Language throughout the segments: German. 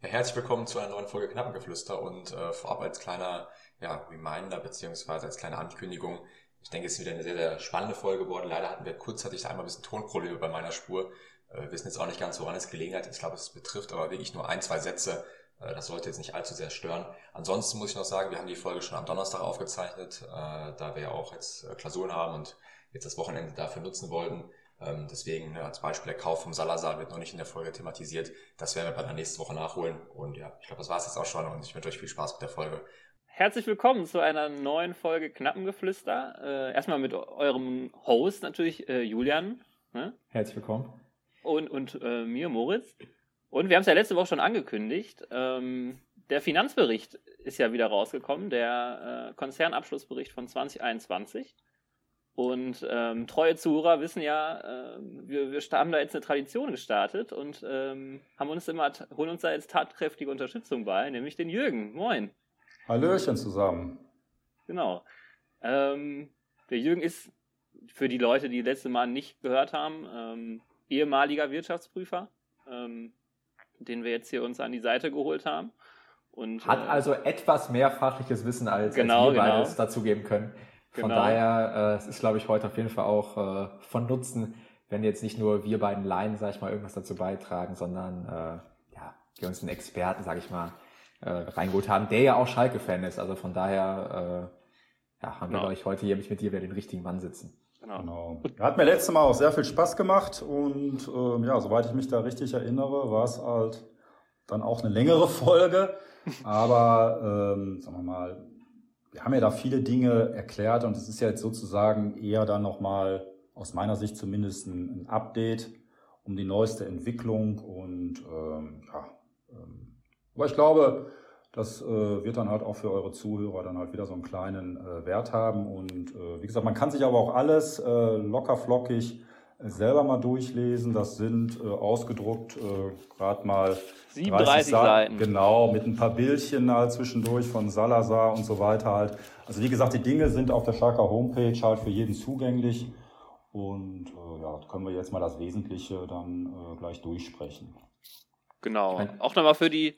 Ja, herzlich willkommen zu einer neuen Folge Knappengeflüster und äh, vorab als kleiner ja, Reminder beziehungsweise als kleine Ankündigung. Ich denke, es ist wieder eine sehr, sehr spannende Folge geworden. Leider hatten wir kurzzeitig einmal ein bisschen Tonprobleme bei meiner Spur. Äh, wir wissen jetzt auch nicht ganz, woran es gelegen hat. Ich glaube, es betrifft aber wirklich nur ein, zwei Sätze. Äh, das sollte jetzt nicht allzu sehr stören. Ansonsten muss ich noch sagen, wir haben die Folge schon am Donnerstag aufgezeichnet, äh, da wir ja auch jetzt äh, Klausuren haben und jetzt das Wochenende dafür nutzen wollten. Ähm, deswegen ne, als Beispiel der Kauf vom Salazar wird noch nicht in der Folge thematisiert. Das werden wir bei der nächsten Woche nachholen. Und ja, ich glaube, das war es jetzt auch schon und ich wünsche euch viel Spaß mit der Folge. Herzlich willkommen zu einer neuen Folge Knappengeflüster. Äh, erstmal mit eurem Host natürlich, äh, Julian. Ne? Herzlich willkommen. Und, und äh, mir, Moritz. Und wir haben es ja letzte Woche schon angekündigt. Ähm, der Finanzbericht ist ja wieder rausgekommen, der äh, Konzernabschlussbericht von 2021. Und ähm, treue Zuhörer wissen ja, äh, wir, wir haben da jetzt eine Tradition gestartet und ähm, haben uns immer, holen uns da jetzt tatkräftige Unterstützung bei, nämlich den Jürgen. Moin. Hallöchen zusammen. Genau. Ähm, der Jürgen ist für die Leute, die letzte Mal nicht gehört haben, ähm, ehemaliger Wirtschaftsprüfer, ähm, den wir jetzt hier uns an die Seite geholt haben. Und, Hat äh, also etwas mehr fachliches Wissen, als, genau, als wir genau. beides dazugeben können. Von genau. daher, äh, es ist, glaube ich, heute auf jeden Fall auch äh, von Nutzen, wenn jetzt nicht nur wir beiden Laien, sag ich mal, irgendwas dazu beitragen, sondern äh, ja, wir uns einen Experten, sag ich mal, äh, reingeholt haben, der ja auch Schalke-Fan ist. Also von daher äh, ja, haben genau. wir, glaube ich, heute hier mit dir wieder den richtigen Mann sitzen. Genau. genau. Hat mir letztes Mal auch sehr viel Spaß gemacht und ähm, ja, soweit ich mich da richtig erinnere, war es halt dann auch eine längere Folge. Aber ähm, sagen wir mal, wir haben ja da viele Dinge erklärt und es ist ja jetzt sozusagen eher dann nochmal, aus meiner Sicht zumindest, ein, Update um die neueste Entwicklung und ähm, ja, ähm, aber ich glaube, das äh, wird dann halt auch für eure Zuhörer dann halt wieder so einen kleinen äh, Wert haben und äh, wie gesagt, man kann sich aber auch alles äh, locker flockig selber mal durchlesen. Das sind äh, ausgedruckt äh, gerade mal 37 Seiten. Genau, mit ein paar Bildchen halt zwischendurch von Salazar und so weiter halt. Also wie gesagt, die Dinge sind auf der Schalker Homepage halt für jeden zugänglich. Und äh, ja, können wir jetzt mal das Wesentliche dann äh, gleich durchsprechen. Genau. Auch nochmal für die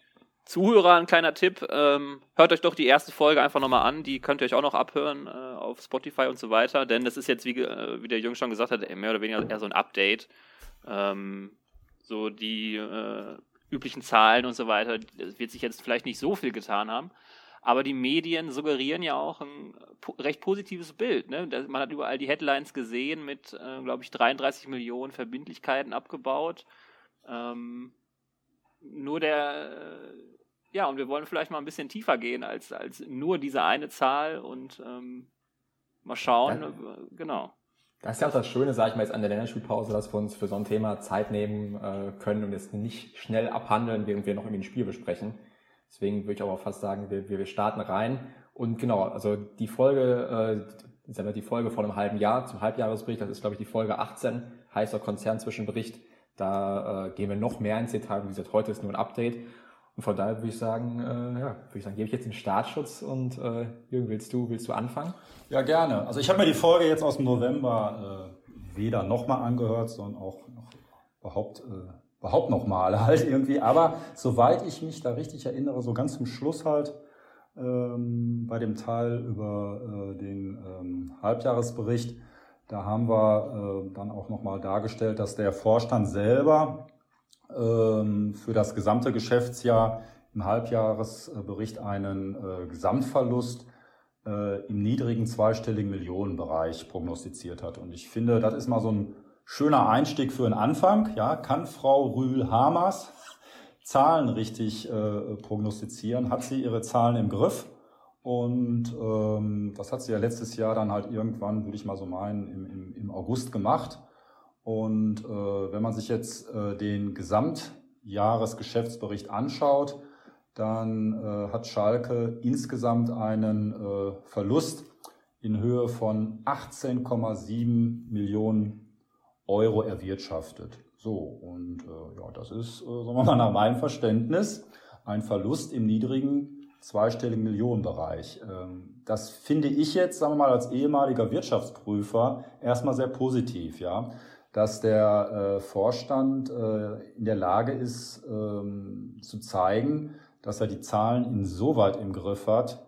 Zuhörer ein kleiner Tipp. Ähm, hört euch doch die erste Folge einfach nochmal an. Die könnt ihr euch auch noch abhören äh, auf Spotify und so weiter. Denn das ist jetzt, wie, äh, wie der Jung schon gesagt hat, mehr oder weniger eher so ein Update. Ähm, so die äh, üblichen Zahlen und so weiter. Es wird sich jetzt vielleicht nicht so viel getan haben. Aber die Medien suggerieren ja auch ein po recht positives Bild. Ne? Man hat überall die Headlines gesehen mit, äh, glaube ich, 33 Millionen Verbindlichkeiten abgebaut. Ähm, nur der, äh, ja, und wir wollen vielleicht mal ein bisschen tiefer gehen als, als nur diese eine Zahl und ähm, mal schauen, ja. Äh, genau. Das ist ja auch das Schöne, sage ich mal, jetzt an der Länderspielpause, dass wir uns für so ein Thema Zeit nehmen äh, können und es nicht schnell abhandeln, während wir noch irgendwie ein Spiel besprechen. Deswegen würde ich aber fast sagen, wir, wir starten rein. Und genau, also die Folge, äh, sagen wir die Folge vor einem halben Jahr zum Halbjahresbericht, das ist, glaube ich, die Folge 18, heißer Konzernzwischenbericht. Da äh, gehen wir noch mehr ins Detail. Wie gesagt, heute ist nur ein Update. Und von daher würde ich sagen, äh, ja, würde ich sagen, gebe ich jetzt den Startschutz und äh, Jürgen, willst du, willst du anfangen? Ja, gerne. Also ich habe mir die Folge jetzt aus dem November äh, weder nochmal angehört, sondern auch noch überhaupt, äh, überhaupt nochmal halt irgendwie. Aber soweit ich mich da richtig erinnere, so ganz zum Schluss halt ähm, bei dem Teil über äh, den ähm, Halbjahresbericht, da haben wir äh, dann auch nochmal dargestellt, dass der Vorstand selber für das gesamte Geschäftsjahr im Halbjahresbericht einen äh, Gesamtverlust äh, im niedrigen zweistelligen Millionenbereich prognostiziert hat. Und ich finde, das ist mal so ein schöner Einstieg für einen Anfang. Ja, kann Frau Rühl-Hamers Zahlen richtig äh, prognostizieren? Hat sie ihre Zahlen im Griff? Und ähm, das hat sie ja letztes Jahr dann halt irgendwann, würde ich mal so meinen, im, im, im August gemacht. Und äh, wenn man sich jetzt äh, den Gesamtjahresgeschäftsbericht anschaut, dann äh, hat Schalke insgesamt einen äh, Verlust in Höhe von 18,7 Millionen Euro erwirtschaftet. So, und äh, ja, das ist, äh, sagen wir mal, nach meinem Verständnis ein Verlust im niedrigen zweistelligen Millionenbereich. Ähm, das finde ich jetzt, sagen wir mal, als ehemaliger Wirtschaftsprüfer erstmal sehr positiv, ja. Dass der äh, Vorstand äh, in der Lage ist, ähm, zu zeigen, dass er die Zahlen insoweit im Griff hat,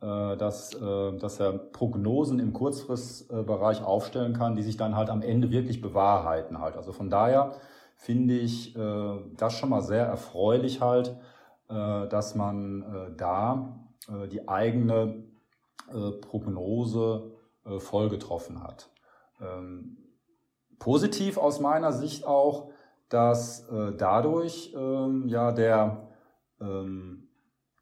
äh, dass, äh, dass er Prognosen im Kurzfristbereich aufstellen kann, die sich dann halt am Ende wirklich bewahrheiten halt. Also von daher finde ich äh, das schon mal sehr erfreulich halt, äh, dass man da die eigene Prognose voll getroffen hat. Ähm, positiv aus meiner Sicht auch, dass äh, dadurch ähm, ja der ähm,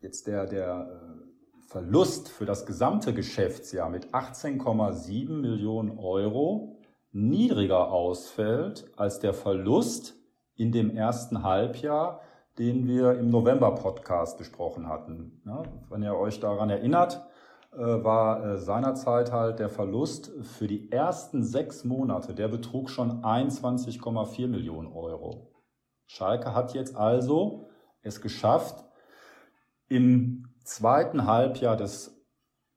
jetzt der der äh, Verlust für das gesamte Geschäftsjahr mit 18,7 Millionen Euro niedriger ausfällt als der Verlust in dem ersten Halbjahr, den wir im November-Podcast besprochen hatten. Ja, wenn ihr euch daran erinnert, war äh, seinerzeit halt der Verlust für die ersten sechs Monate, der betrug schon 21,4 Millionen Euro. Schalke hat jetzt also es geschafft, im zweiten Halbjahr des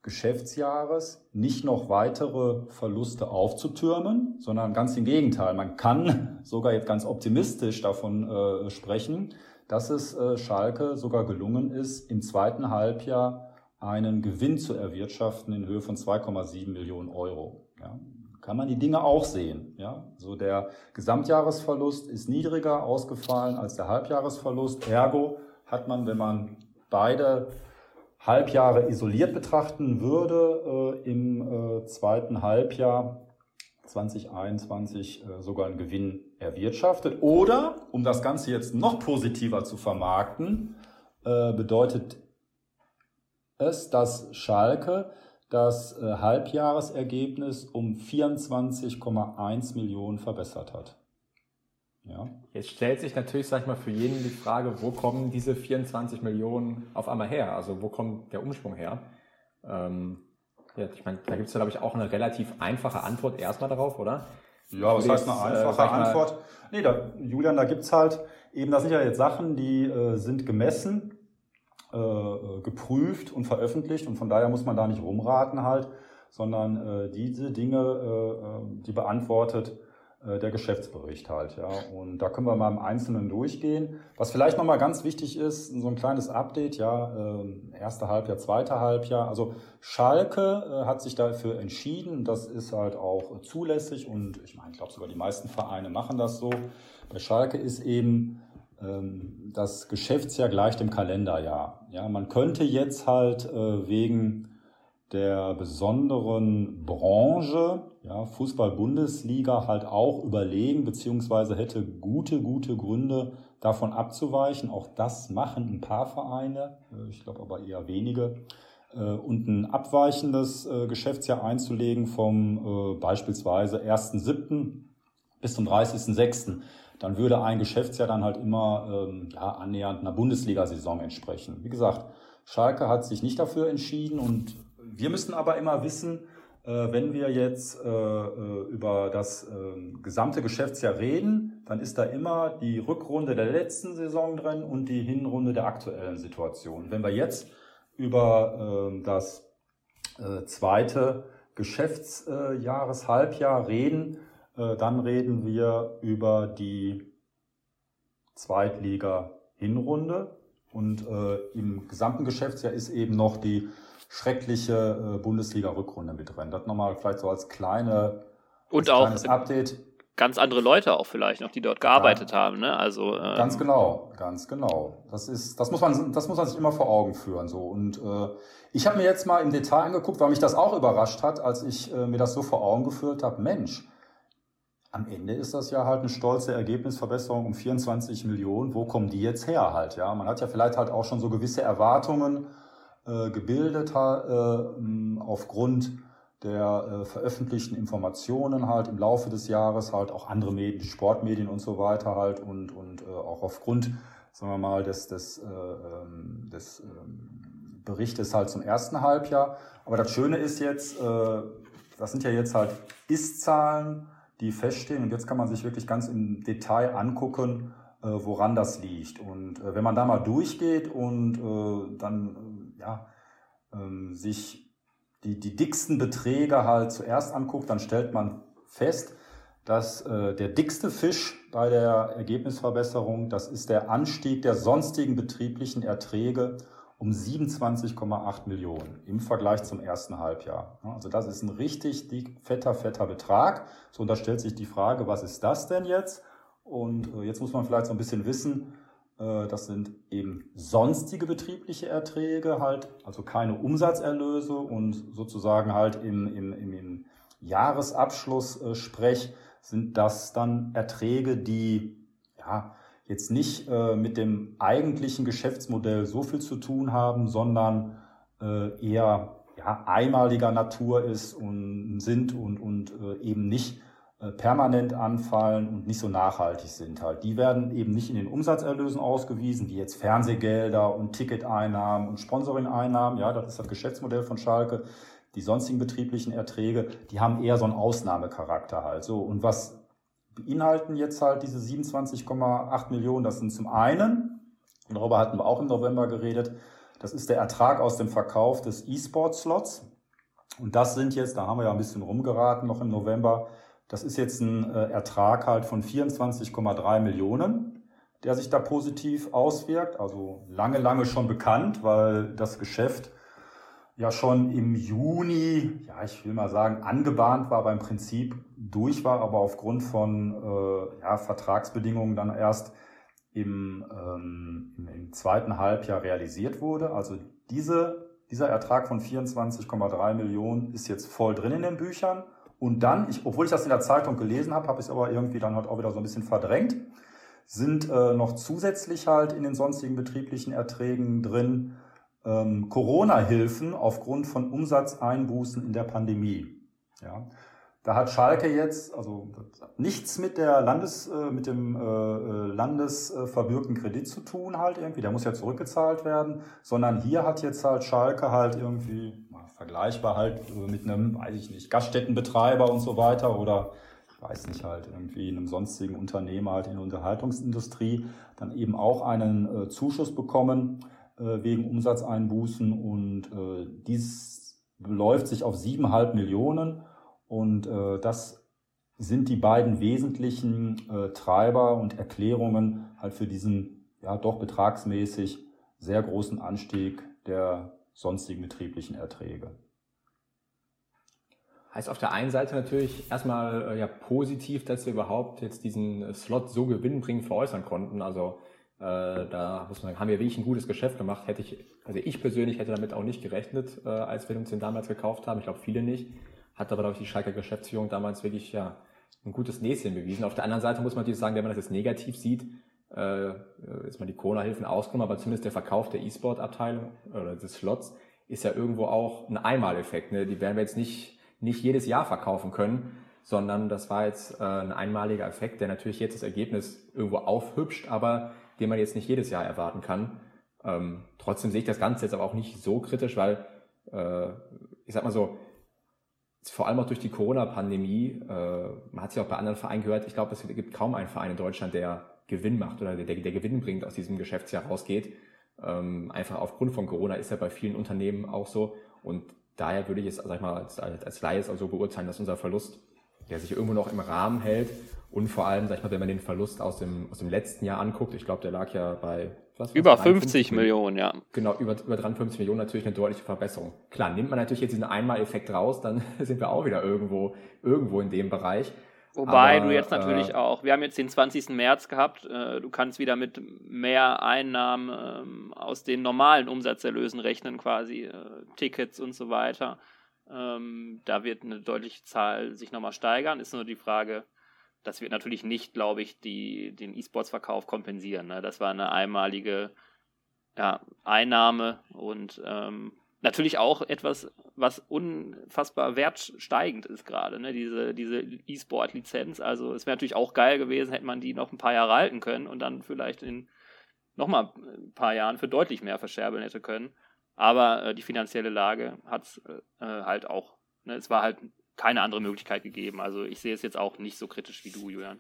Geschäftsjahres nicht noch weitere Verluste aufzutürmen, sondern ganz im Gegenteil. Man kann sogar jetzt ganz optimistisch davon äh, sprechen, dass es äh, Schalke sogar gelungen ist, im zweiten Halbjahr einen Gewinn zu erwirtschaften in Höhe von 2,7 Millionen Euro. Ja, kann man die Dinge auch sehen. Ja, so der Gesamtjahresverlust ist niedriger ausgefallen als der Halbjahresverlust. Ergo hat man, wenn man beide Halbjahre isoliert betrachten würde, äh, im äh, zweiten Halbjahr 2021 äh, sogar einen Gewinn erwirtschaftet. Oder, um das Ganze jetzt noch positiver zu vermarkten, äh, bedeutet es, dass Schalke das äh, Halbjahresergebnis um 24,1 Millionen verbessert hat. Ja. Jetzt stellt sich natürlich, sag ich mal, für jeden die Frage, wo kommen diese 24 Millionen auf einmal her? Also wo kommt der Umsprung her? Ähm, ja, ich meine, da gibt es ja, glaube ich, auch eine relativ einfache Antwort erstmal darauf, oder? Ja, was heißt eine äh, einfache äh, Antwort? Nee, da, Julian, da gibt's halt eben, das sind ja jetzt Sachen, die äh, sind gemessen äh, äh, geprüft und veröffentlicht und von daher muss man da nicht rumraten halt, sondern äh, diese Dinge, äh, äh die beantwortet der Geschäftsbericht halt, ja. Und da können wir mal im Einzelnen durchgehen. Was vielleicht nochmal ganz wichtig ist, so ein kleines Update, ja, äh, erste Halbjahr, zweite Halbjahr. Also Schalke äh, hat sich dafür entschieden, das ist halt auch zulässig und ich meine, ich glaube sogar die meisten Vereine machen das so. Bei Schalke ist eben das Geschäftsjahr gleich dem Kalenderjahr. Ja, man könnte jetzt halt äh, wegen der besonderen Branche, ja, Fußball-Bundesliga halt auch überlegen, beziehungsweise hätte gute, gute Gründe davon abzuweichen. Auch das machen ein paar Vereine, äh, ich glaube aber eher wenige, äh, und ein abweichendes Geschäftsjahr einzulegen vom beispielsweise 1.7. bis zum 30.6 dann würde ein Geschäftsjahr dann halt immer ähm, ja, annähernd einer Bundesliga-Saison entsprechen. Wie gesagt, Schalke hat sich nicht dafür entschieden und wir müssen aber immer wissen, äh, wenn wir jetzt äh, äh über das äh, gesamte Geschäftsjahr reden, dann ist da immer die Rückrunde der letzten Saison drin und die Hinrunde der aktuellen Situation. Wenn wir jetzt über äh, das äh, zweite Geschäftsjahreshalbjahr reden, dann reden wir über die Zweitliga-Hinrunde. Und äh, im gesamten Geschäftsjahr ist eben noch die schreckliche äh, Bundesliga-Rückrunde mit drin. Das nochmal vielleicht so als kleine und auch Update. Ganz andere Leute auch vielleicht noch, die dort gearbeitet ja, haben, ne? Also ähm, ganz genau, ganz genau. Das ist, das muss man, das muss man sich immer vor Augen führen so. Und äh, ich habe mir jetzt mal im Detail angeguckt, weil mich das auch überrascht hat, als ich äh, mir das so vor Augen geführt habe. Mensch, am Ende ist das ja halt eine stolze Ergebnisverbesserung um 24 Millionen. Wo kommen die jetzt her halt? Ja, man hat ja vielleicht halt auch schon so gewisse Erwartungen äh, gebildet äh, aufgrund der äh, veröffentlichten Informationen halt im Laufe des Jahres halt auch andere Medien, Sportmedien und so weiter halt und und äh, auch aufgrund, sagen wir mal, des des, äh, ähm, des ähm, Berichtes halt zum ersten Halbjahr. Aber das Schöne ist jetzt, äh, das sind ja jetzt halt Ist-Zahlen die feststehen. Und jetzt kann man sich wirklich ganz im Detail angucken, äh, woran das liegt. Und äh, wenn man da mal durchgeht und äh, dann äh, ja, ähm, sich die, die dicksten Beträge halt zuerst anguckt, dann stellt man fest, dass äh, der dickste Fisch bei der Ergebnisverbesserung, das ist der Anstieg der sonstigen betrieblichen Erträge um 27,8 Millionen im Vergleich zum ersten Halbjahr. Also das ist ein richtig dick, fetter, fetter Betrag. So, und da stellt sich die Frage, was ist das denn jetzt? Und äh, jetzt muss man vielleicht so ein bisschen wissen, äh, das sind eben sonstige betriebliche Erträge halt, also keine Umsatzerlöse und sozusagen halt im, im, im, Jahresabschluss äh, sprech sind das dann Erträge, die ja jetzt nicht äh, mit dem eigentlichen Geschäftsmodell so viel zu tun haben, sondern äh, eher ja, einmaliger Natur ist und sind und, und äh, eben nicht äh, permanent anfallen und nicht so nachhaltig sind halt. Die werden eben nicht in den Umsatzerlösen ausgewiesen, wie jetzt Fernsehgelder und Ticketeinnahmen und Sponsoring-Einnahmen. Ja, das ist das Geschäftsmodell von Schalke. Die sonstigen betrieblichen Erträge, die haben eher so einen Ausnahmecharakter halt. So, und was beinhalten jetzt halt diese 27,8 Millionen. Das sind zum einen, und darüber hatten wir auch im November geredet, das ist der Ertrag aus dem Verkauf des E-Sport-Slots. Und das sind jetzt, da haben wir ja ein bisschen rumgeraten noch im November, das ist jetzt ein äh, Ertrag halt von 24,3 Millionen, der sich da positiv auswirkt. Also lange, lange schon bekannt, weil das Geschäft ja schon im Juni, ja, ich will mal sagen, angebahnt war, beim Prinzip durch war, aber aufgrund von äh, ja, Vertragsbedingungen dann erst im, ähm, im, zweiten Halbjahr realisiert wurde. Also diese, dieser Ertrag von 24,3 Millionen ist jetzt voll drin in den Büchern. Und dann, ich, obwohl ich das in der Zeitung gelesen habe, habe ich es aber irgendwie dann halt auch wieder so ein bisschen verdrängt, sind äh, noch zusätzlich halt in den sonstigen betrieblichen Erträgen drin ähm, Corona-Hilfen aufgrund von Umsatzeinbußen in der Pandemie. Ja. Da hat Schalke jetzt also nichts mit der Landes, äh, mit dem äh, äh landesverbürgten Kredit zu tun halt irgendwie. Der muss ja zurückgezahlt werden, sondern hier hat jetzt halt Schalke halt irgendwie vergleichbar halt mit einem, weiß ich nicht, Gaststättenbetreiber und so weiter oder ich weiß nicht halt irgendwie einem sonstigen Unternehmer halt in der Unterhaltungsindustrie dann eben auch einen Zuschuss bekommen wegen Umsatzeinbußen und äh, dies beläuft sich auf siebeneinhalb Millionen und äh, das sind die beiden wesentlichen äh, Treiber und Erklärungen halt für diesen ja doch betragsmäßig sehr großen Anstieg der sonstigen betrieblichen Erträge. Heißt auf der einen Seite natürlich erstmal äh, ja positiv, dass wir überhaupt jetzt diesen Slot so gewinnbringend veräußern konnten. Also äh, da muss man sagen, haben wir wirklich ein gutes Geschäft gemacht. Hätte ich, also ich persönlich hätte damit auch nicht gerechnet, äh, als wir uns den damals gekauft haben. Ich glaube, viele nicht. Hat aber, glaube ich, die Schalker Geschäftsführung damals wirklich ja, ein gutes Näschen bewiesen. Auf der anderen Seite muss man natürlich sagen, wenn man das jetzt negativ sieht, äh, ist man die Corona-Hilfen ausgenommen, aber zumindest der Verkauf der E-Sport-Abteilung oder des Slots ist ja irgendwo auch ein Einmaleffekt. Ne? Die werden wir jetzt nicht, nicht jedes Jahr verkaufen können, sondern das war jetzt äh, ein einmaliger Effekt, der natürlich jetzt das Ergebnis irgendwo aufhübscht, aber den man jetzt nicht jedes Jahr erwarten kann. Ähm, trotzdem sehe ich das Ganze jetzt aber auch nicht so kritisch, weil äh, ich sag mal so, vor allem auch durch die Corona-Pandemie, äh, man hat es ja auch bei anderen Vereinen gehört, ich glaube, es gibt kaum einen Verein in Deutschland, der Gewinn macht oder der, der Gewinn bringt, aus diesem Geschäftsjahr rausgeht. Ähm, einfach aufgrund von Corona ist ja bei vielen Unternehmen auch so. Und daher würde ich es, sag ich mal, als, als Laie also beurteilen, dass unser Verlust, der sich irgendwo noch im Rahmen hält, und vor allem, sag ich mal, wenn man den Verlust aus dem, aus dem letzten Jahr anguckt, ich glaube, der lag ja bei was, über 50 Millionen, ja. Genau, über, über 53 Millionen natürlich eine deutliche Verbesserung. Klar, nimmt man natürlich jetzt diesen Einmaleffekt raus, dann sind wir auch wieder irgendwo, irgendwo in dem Bereich. Wobei Aber, du jetzt natürlich äh, auch, wir haben jetzt den 20. März gehabt, äh, du kannst wieder mit mehr Einnahmen ähm, aus den normalen Umsatzerlösen rechnen, quasi äh, Tickets und so weiter. Ähm, da wird eine deutliche Zahl sich nochmal steigern. Ist nur die Frage, das wird natürlich nicht, glaube ich, die, den E-Sports-Verkauf kompensieren. Ne? Das war eine einmalige ja, Einnahme und ähm, natürlich auch etwas, was unfassbar wertsteigend ist gerade, ne? diese, diese E-Sport-Lizenz. Also es wäre natürlich auch geil gewesen, hätte man die noch ein paar Jahre halten können und dann vielleicht in nochmal ein paar Jahren für deutlich mehr verscherbeln hätte können. Aber äh, die finanzielle Lage hat es äh, halt auch. Ne? Es war halt keine andere Möglichkeit gegeben. Also ich sehe es jetzt auch nicht so kritisch wie du, Julian.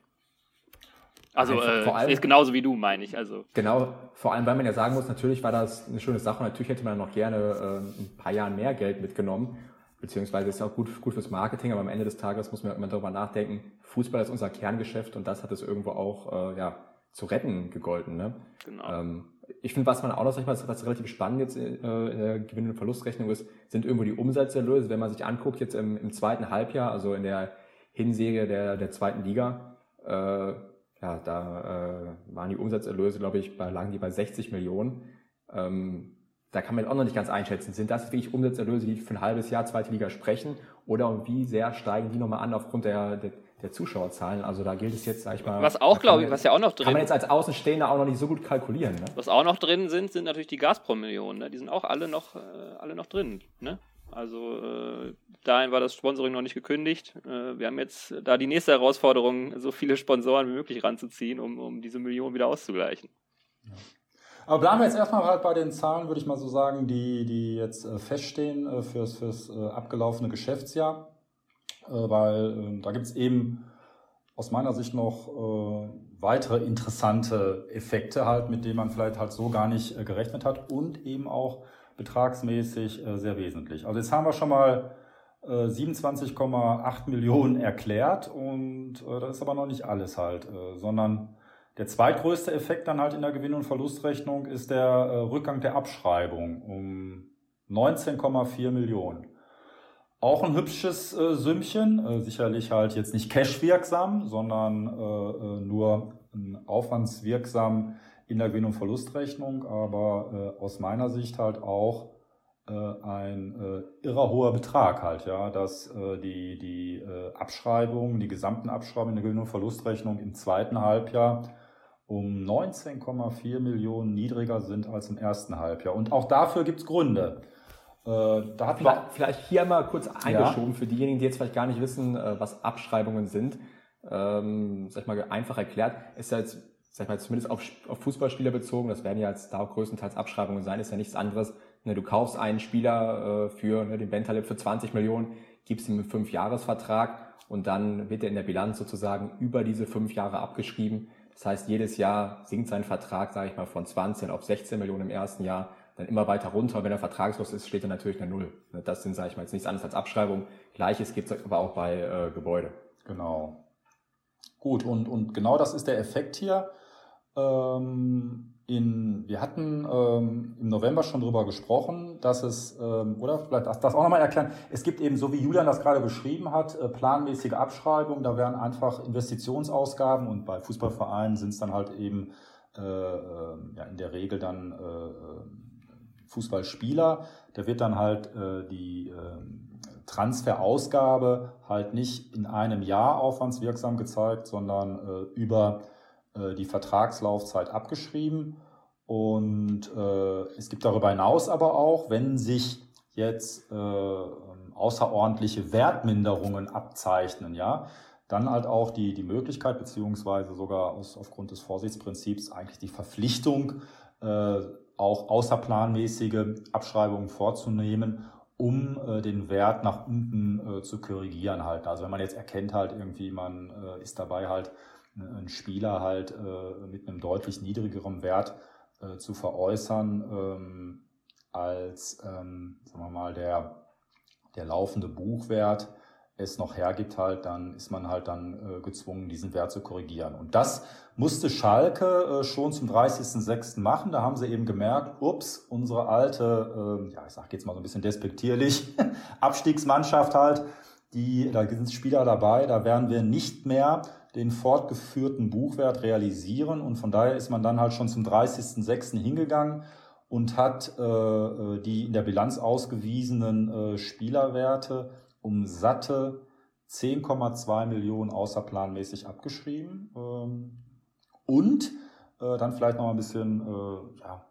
Also äh, vor allem, ist genauso wie du, meine ich. Also. Genau, vor allem, weil man ja sagen muss, natürlich war das eine schöne Sache. Natürlich hätte man noch gerne äh, ein paar Jahre mehr Geld mitgenommen. beziehungsweise ist ja auch gut, gut fürs Marketing, aber am Ende des Tages muss man immer darüber nachdenken, Fußball ist unser Kerngeschäft und das hat es irgendwo auch äh, ja, zu retten gegolten. Ne? Genau. Ähm, ich finde, was man auch noch, sag ich mal, was relativ spannend jetzt äh, in der Gewinn- und Verlustrechnung ist, sind irgendwo die Umsatzerlöse. Wenn man sich anguckt, jetzt im, im zweiten Halbjahr, also in der Hinserie der, der zweiten Liga, äh, ja, da äh, waren die Umsatzerlöse, glaube ich, bei, lagen die bei 60 Millionen. Ähm, da kann man auch noch nicht ganz einschätzen, sind das wirklich Umsatzerlöse, die für ein halbes Jahr zweite Liga sprechen oder wie sehr steigen die nochmal an aufgrund der, der, der Zuschauerzahlen? Also da gilt es jetzt, sag ich mal. Was auch, glaube ich, was ja auch noch drin Kann man jetzt als Außenstehender auch noch nicht so gut kalkulieren. Ne? Was auch noch drin sind, sind natürlich die Gazprom-Millionen. Ne? Die sind auch alle noch, äh, alle noch drin. Ne? Also äh, dahin war das Sponsoring noch nicht gekündigt. Äh, wir haben jetzt da die nächste Herausforderung, so viele Sponsoren wie möglich ranzuziehen, um, um diese Millionen wieder auszugleichen. Ja. Aber bleiben wir jetzt erstmal halt bei den Zahlen, würde ich mal so sagen, die, die jetzt äh, feststehen äh, fürs, fürs äh, abgelaufene Geschäftsjahr. Weil da gibt es eben aus meiner Sicht noch weitere interessante Effekte halt, mit denen man vielleicht halt so gar nicht gerechnet hat und eben auch betragsmäßig sehr wesentlich. Also jetzt haben wir schon mal 27,8 Millionen erklärt und das ist aber noch nicht alles halt, sondern der zweitgrößte Effekt dann halt in der Gewinn- und Verlustrechnung ist der äh, Rückgang der Abschreibung um 19,4 Millionen. Auch ein hübsches äh, Sümmchen, äh, sicherlich halt jetzt nicht cashwirksam, sondern äh, äh nur aufwandswirksam in der Gewinn- und Verlustrechnung, aber äh, aus meiner Sicht halt auch äh, ein irrer hoher Betrag halt, ja, dass die, die Abschreibungen, die gesamten Abschreibungen in der Gewinn- und Verlustrechnung im zweiten Halbjahr um 19,4 Millionen niedriger sind als im ersten Halbjahr. Und auch dafür gibt es Gründe. Äh, da hat vielleicht, vielleicht hier mal kurz eingeschoben ja. für diejenigen, die jetzt vielleicht gar nicht wissen, äh, was Abschreibungen sind. Ähm, sag ich mal, einfach erklärt, ist ja jetzt, sag ich mal, zumindest auf, auf Fußballspieler bezogen, das werden ja jetzt da auch größtenteils Abschreibungen sein, ist ja nichts anderes. Ne, du kaufst einen Spieler äh, für ne, den Bentaleb für 20 Millionen, gibst ihm einen Fünfjahresvertrag und dann wird er in der Bilanz sozusagen über diese fünf Jahre abgeschrieben. Das heißt, jedes Jahr sinkt sein Vertrag, sage ich mal, von 20 auf 16 Millionen im ersten Jahr, dann immer weiter runter. Wenn er vertragslos ist, steht er natürlich eine Null. Das sind, sage ich mal, jetzt nichts anderes als Abschreibung. Gleiches gibt es aber auch bei äh, Gebäude. Genau. Gut, und, und genau das ist der Effekt hier. Ähm, in, wir hatten ähm, im November schon drüber gesprochen, dass es, ähm, oder vielleicht das, das auch nochmal erklären, es gibt eben, so wie Julian das gerade beschrieben hat, äh, planmäßige Abschreibungen, da werden einfach Investitionsausgaben und bei Fußballvereinen sind es dann halt eben äh, äh, ja, in der Regel dann äh, äh Fußballspieler, da wird dann halt äh, die äh, Transferausgabe halt nicht in einem Jahr aufwandswirksam gezeigt, sondern äh, über äh, die Vertragslaufzeit abgeschrieben. Und äh, es gibt darüber hinaus aber auch, wenn sich jetzt äh, außerordentliche Wertminderungen abzeichnen, ja, dann halt auch die, die Möglichkeit, beziehungsweise sogar aus, aufgrund des Vorsichtsprinzips eigentlich die Verpflichtung, auch außerplanmäßige Abschreibungen vorzunehmen, um äh, den Wert nach unten äh, zu korrigieren halt. Also wenn man jetzt erkennt halt irgendwie, man äh, ist dabei halt einen Spieler halt äh, mit einem deutlich niedrigeren Wert äh, zu veräußern ähm, als, ähm, sagen wir mal, der, der laufende Buchwert es noch hergibt halt, dann ist man halt dann äh, gezwungen, diesen Wert zu korrigieren. Und das musste Schalke äh, schon zum 30.06. machen. Da haben sie eben gemerkt, ups, unsere alte, äh, ja, ich sag jetzt mal so ein bisschen despektierlich, Abstiegsmannschaft halt, die, da sind Spieler dabei, da werden wir nicht mehr den fortgeführten Buchwert realisieren. Und von daher ist man dann halt schon zum 30.06. hingegangen und hat äh, äh, die in der Bilanz ausgewiesenen äh, Spielerwerte um satte 10,2 Millionen außerplanmäßig abgeschrieben. Ähm, und äh, dann vielleicht noch ein bisschen, äh, ja,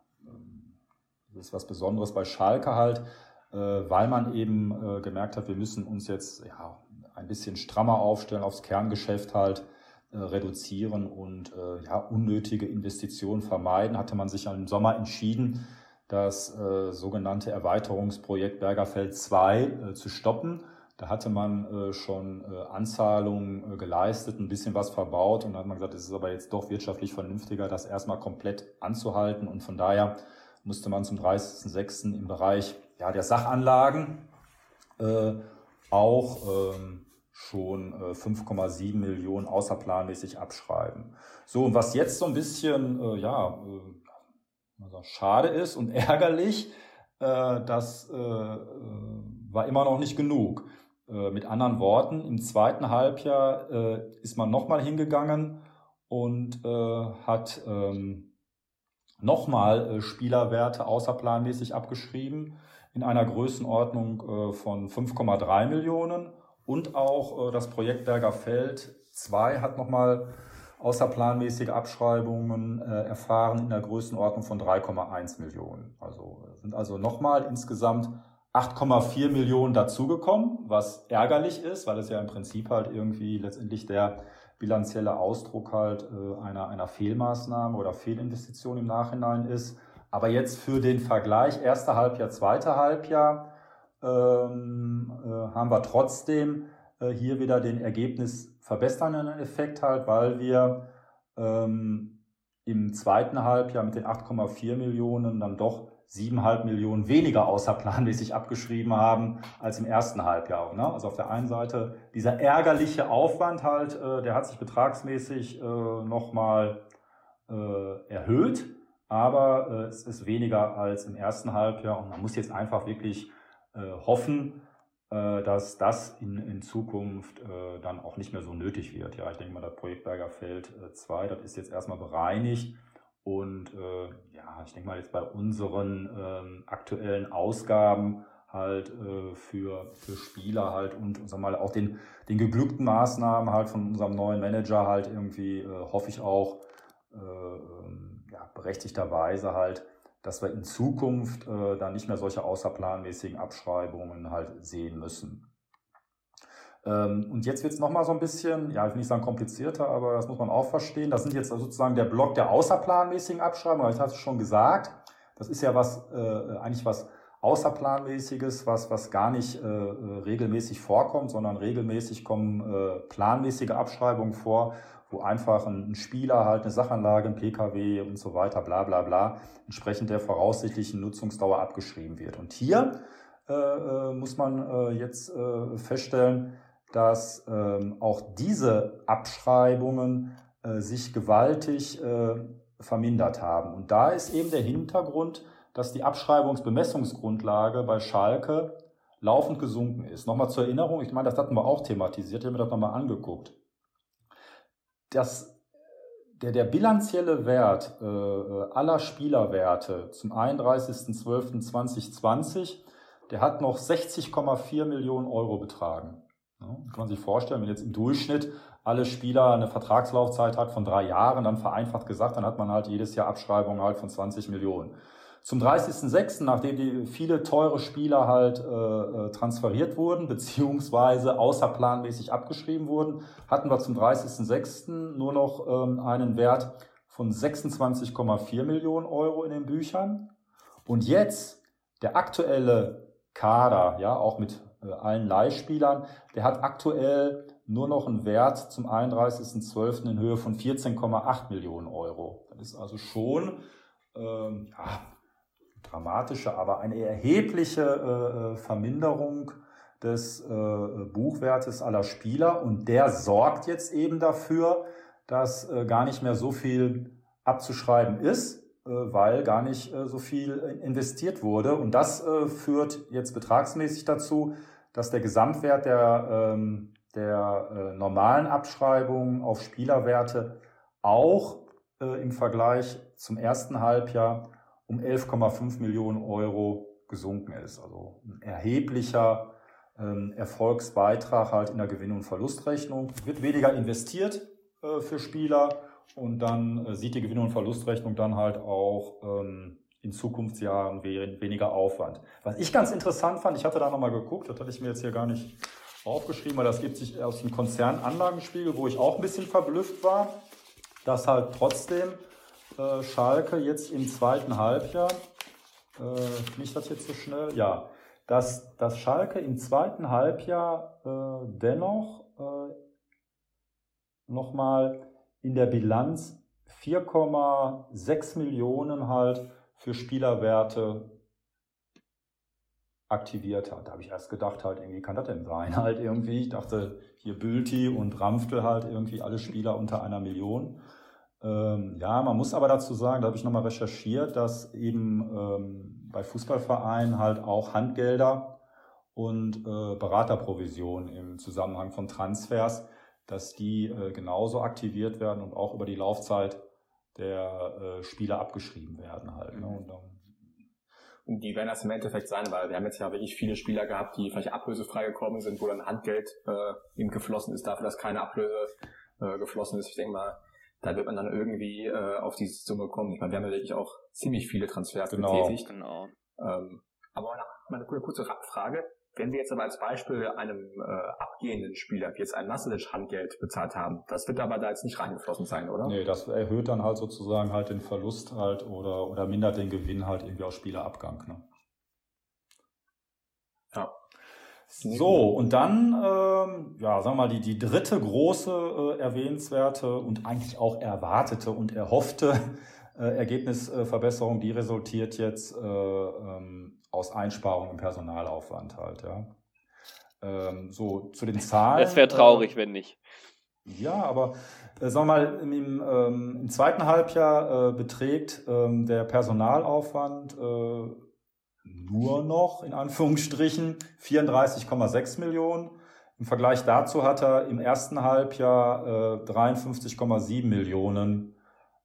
das ist was Besonderes bei Schalke halt, äh, weil man eben äh, gemerkt hat, wir müssen uns jetzt ja, ein bisschen strammer aufstellen aufs Kerngeschäft halt äh, reduzieren und äh, ja, unnötige Investitionen vermeiden, hatte man sich im Sommer entschieden, das sogenannte Erweiterungsprojekt Bergerfeld 2 äh, zu stoppen. Da hatte man äh, schon äh, Anzahlungen äh, geleistet, ein bisschen was verbaut und dann hat man gesagt, es ist aber jetzt doch wirtschaftlich vernünftiger, das erstmal komplett anzuhalten und von daher musste man zum 30.06. im Bereich ja, der Sachanlagen äh, auch ähm, schon äh, 5,7 Millionen außerplanmäßig abschreiben. So, und was jetzt so ein bisschen, äh, ja, äh, schade ist und ärgerlich, das war immer noch nicht genug. Äh, mit anderen Worten, im zweiten Halbjahr äh, ist man nochmal hingegangen und äh, hat ähm, nochmal äh, Spielerwerte außerplanmäßig abgeschrieben in einer Größenordnung äh, von 5,3 Millionen und auch äh, das Projekt Berger Feld 2 hat nochmal außerplanmäßige Abschreibungen erfahren in der Größenordnung von 3,1 Millionen. Also sind also nochmal insgesamt 8,4 Millionen dazugekommen, was ärgerlich ist, weil es ja im Prinzip halt irgendwie letztendlich der bilanzielle Ausdruck halt äh, einer, einer Fehlmaßnahme oder Fehlinvestition im Nachhinein ist. Aber jetzt für den Vergleich erste Halbjahr, zweite Halbjahr ähm, äh, haben wir trotzdem äh, hier wieder den Ergebnis verbessernden Effekt halt, weil wir ähm, im zweiten Halbjahr mit den 8,4 Millionen dann doch 7,5 Millionen weniger außerplanmäßig abgeschrieben haben als im ersten Halbjahr. Ne? Also auf der einen Seite dieser ärgerliche Aufwand halt, äh, der hat sich betragsmäßig äh, nochmal äh, erhöht, aber äh, es ist weniger als im ersten Halbjahr und man muss jetzt einfach wirklich äh, hoffen, äh, dass das in, in Zukunft äh, dann auch nicht mehr so nötig wird. Ja, ich denke mal, das Projekt Berger Feld 2, das ist jetzt erstmal bereinigt und äh, ja, ich denke mal jetzt bei unseren ähm, aktuellen Ausgaben halt äh, für, für Spieler halt und sag mal auch den, den geglückten Maßnahmen halt von unserem neuen Manager halt irgendwie äh, hoffe ich auch äh, ähm, ja, berechtigterweise halt, dass wir in Zukunft äh, dann nicht mehr solche außerplanmäßigen Abschreibungen halt sehen müssen. Ähm, und jetzt wird es nochmal so ein bisschen, ja, ich will nicht sagen komplizierter, aber das muss man auch verstehen. Das sind jetzt sozusagen der Block der außerplanmäßigen Abschreibungen, ich hatte es schon gesagt, das ist ja was, äh, eigentlich was Außerplanmäßiges, was, was gar nicht äh, regelmäßig vorkommt, sondern regelmäßig kommen äh, planmäßige Abschreibungen vor, wo einfach ein, Spieler halt eine Sachanlage, ein PKW und so weiter, bla bla bla, entsprechend der voraussichtlichen Nutzungsdauer abgeschrieben wird. Und hier muss man jetzt feststellen, dass ähm, auch diese Abschreibungen äh, sich gewaltig äh, vermindert haben. Und da ist eben der Hintergrund, dass die Abschreibungsbemessungsgrundlage bei Schalke laufend gesunken ist. Nochmal zur Erinnerung, ich meine, das hatten wir auch thematisiert, ich habe mir das nochmal angeguckt. Das, der, der bilanzielle Wert äh, aller Spielerwerte zum 31.12.2020, der hat noch 60,4 Millionen Euro betragen. Ja, kann man sich vorstellen, wenn jetzt im Durchschnitt alle Spieler eine Vertragslaufzeit hat von drei Jahren, dann vereinfacht gesagt, dann hat man halt jedes Jahr Abschreibungen halt von 20 Millionen. Zum 30.06., nachdem die viele teure Spieler halt äh, äh, transferiert wurden, beziehungsweise außerplanmäßig abgeschrieben wurden, hatten wir zum 30.06. nur noch ähm, einen Wert von 26,4 Millionen Euro in den Büchern. Und jetzt der aktuelle Kader, ja, auch mit allen Leihspielern. Der hat aktuell nur noch einen Wert zum 31.12. in Höhe von 14,8 Millionen Euro. Das ist also schon ähm, ja, dramatische, aber eine erhebliche äh, äh, Verminderung des äh, Buchwertes aller Spieler und der sorgt jetzt eben dafür, dass äh, gar nicht mehr so viel abzuschreiben ist, äh, weil gar nicht so viel investiert wurde. Und das führt jetzt betragsmäßig dazu, dass der Gesamtwert der, ähm, der äh, normalen Abschreibungen auf Spielerwerte auch äh, im Vergleich zum ersten Halbjahr um 11,5 Millionen Euro gesunken ist. Also ein erheblicher ähm, Erfolgsbeitrag halt in der Gewinn- und Verlustrechnung. Wird weniger investiert äh, für Spieler und dann äh, sieht die Gewinn- und Verlustrechnung dann halt auch ähm, in Zukunftsjahren weniger Aufwand. Was ich ganz interessant fand, ich hatte da nochmal geguckt, das hatte ich mir jetzt hier gar nicht aufgeschrieben, weil das gibt sich aus dem Konzernanlagenspiegel, wo ich auch ein bisschen verblüfft war, dass halt trotzdem äh, Schalke jetzt im zweiten Halbjahr, äh, nicht das jetzt so schnell, ja, dass, dass Schalke im zweiten Halbjahr äh, dennoch äh, nochmal in der Bilanz 4,6 Millionen halt für Spielerwerte aktiviert hat. Da habe ich erst gedacht, halt, irgendwie kann das denn sein? Halt irgendwie, ich dachte, hier Bülti und Ramftel halt irgendwie alle Spieler unter einer Million. Ähm, ja, man muss aber dazu sagen, da habe ich nochmal recherchiert, dass eben ähm, bei Fußballvereinen halt auch Handgelder und äh, Beraterprovisionen im Zusammenhang von Transfers, dass die äh, genauso aktiviert werden und auch über die Laufzeit der äh, Spieler abgeschrieben werden halt. Ne? Mhm. Und, dann, und die werden das im Endeffekt sein, weil wir haben jetzt ja wirklich viele Spieler gehabt, die vielleicht ablösefrei gekommen sind, wo dann Handgeld äh, eben geflossen ist, dafür, dass keine Ablöse äh, geflossen ist. Ich denke mal, da wird man dann irgendwie äh, auf diese Summe kommen. Ich meine, wir haben ja wirklich auch ziemlich viele Transfers genau. getätigt. Genau. Ähm, aber eine, eine kurze Frage. Wenn wir jetzt aber als Beispiel einem äh, abgehenden Spieler wie jetzt ein Nasilic Handgeld bezahlt haben, das wird aber da jetzt nicht reingeflossen sein, oder? Nee, das erhöht dann halt sozusagen halt den Verlust halt oder, oder mindert den Gewinn halt irgendwie aus Spielerabgang. Ne? Ja. So, und dann, ähm, ja, sagen wir mal, die, die dritte große äh, erwähnenswerte und eigentlich auch erwartete und erhoffte Ergebnisverbesserung, die resultiert jetzt äh, ähm, aus Einsparungen im Personalaufwand halt, ja. Ähm, so, zu den Zahlen. Es wäre traurig, äh, wenn nicht. Ja, aber äh, sagen wir mal, im, ähm, im zweiten Halbjahr äh, beträgt ähm, der Personalaufwand äh, nur noch, in Anführungsstrichen, 34,6 Millionen. Im Vergleich dazu hat er im ersten Halbjahr äh, 53,7 Millionen äh,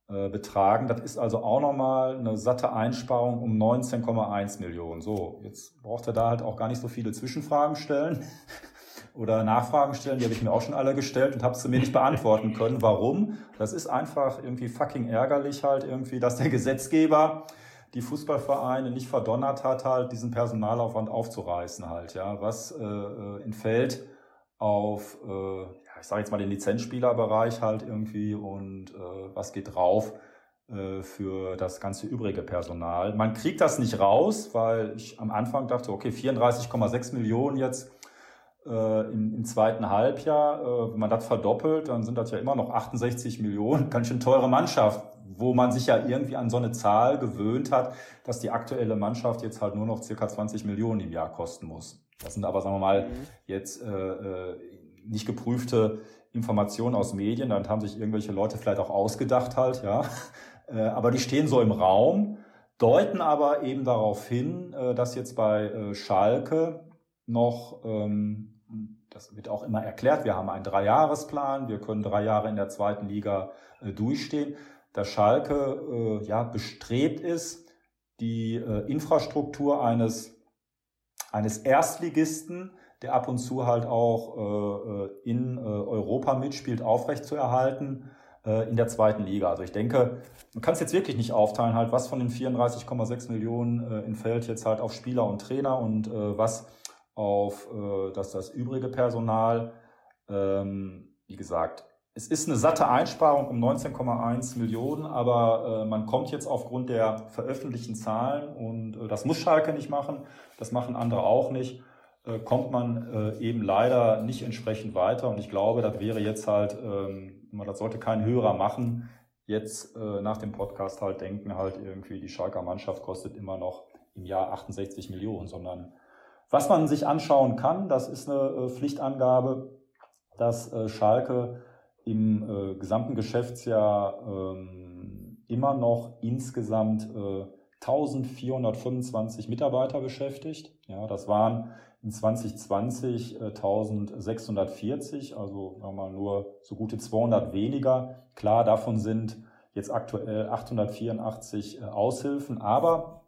betragen. Das ist also auch nochmal eine satte Einsparung um 19,1 Millionen. So, jetzt braucht er da halt auch gar nicht so viele Zwischenfragen stellen oder Nachfragen stellen. Die habe ich mir auch schon alle gestellt und habe sie mir nicht beantworten können. Warum? Das ist einfach irgendwie fucking ärgerlich halt irgendwie, dass der Gesetzgeber die Fußballvereine nicht verdonnert hat, halt diesen Personalaufwand aufzureißen halt, ja, was äh, äh entfällt auf äh, ich sage jetzt mal den Lizenzspielerbereich halt irgendwie und äh, was geht drauf äh, für das ganze übrige Personal. Man kriegt das nicht raus, weil ich am Anfang dachte, okay, 34,6 Millionen jetzt äh, im, im, zweiten Halbjahr, äh, wenn man das verdoppelt, dann sind das ja immer noch 68 Millionen, ganz schön teure Mannschaft, wo man sich ja irgendwie an so eine Zahl gewöhnt hat, dass die aktuelle Mannschaft jetzt halt nur noch circa 20 Millionen im Jahr kosten muss. Das sind aber, sagen wir mal, mhm. jetzt äh, äh nicht geprüfte Informationen aus Medien, dann haben sich irgendwelche Leute vielleicht auch ausgedacht halt, ja. Äh, aber die stehen so im Raum, deuten aber eben darauf hin, äh, dass jetzt bei äh, Schalke noch, ähm, das wird auch immer erklärt, wir haben einen Dreijahresplan, wir können drei Jahre in der zweiten Liga durchstehen, dass Schalke ja bestrebt ist, die Infrastruktur eines, eines Erstligisten der ab und zu halt auch äh, in äh, Europa mitspielt, aufrechtzuerhalten äh, in der zweiten Liga. Also ich denke, man kann es jetzt wirklich nicht aufteilen, halt, was von den 34,6 Millionen äh, entfällt jetzt halt auf Spieler und Trainer und äh, was auf äh, das, das übrige Personal. Ähm, wie gesagt, es ist eine satte Einsparung um 19,1 Millionen, aber äh, man kommt jetzt aufgrund der veröffentlichten Zahlen und äh, das muss Schalke nicht machen, das machen andere auch nicht äh, kommt man äh, eben leider nicht entsprechend weiter. Und ich glaube, das wäre jetzt halt, ähm, das sollte kein Hörer machen, jetzt äh, nach dem Podcast halt denken, halt irgendwie die Schalker Mannschaft kostet immer noch im Jahr 68 Millionen, sondern was man sich anschauen kann, das ist eine Pflichtangabe, dass Schalke im gesamten Geschäftsjahr ähm, immer noch insgesamt 1425 Mitarbeiter beschäftigt. Ja, das waren in 2020 1640, also sagen wir mal nur so gute 200 weniger. Klar, davon sind jetzt aktuell 884 äh, Aushilfen, aber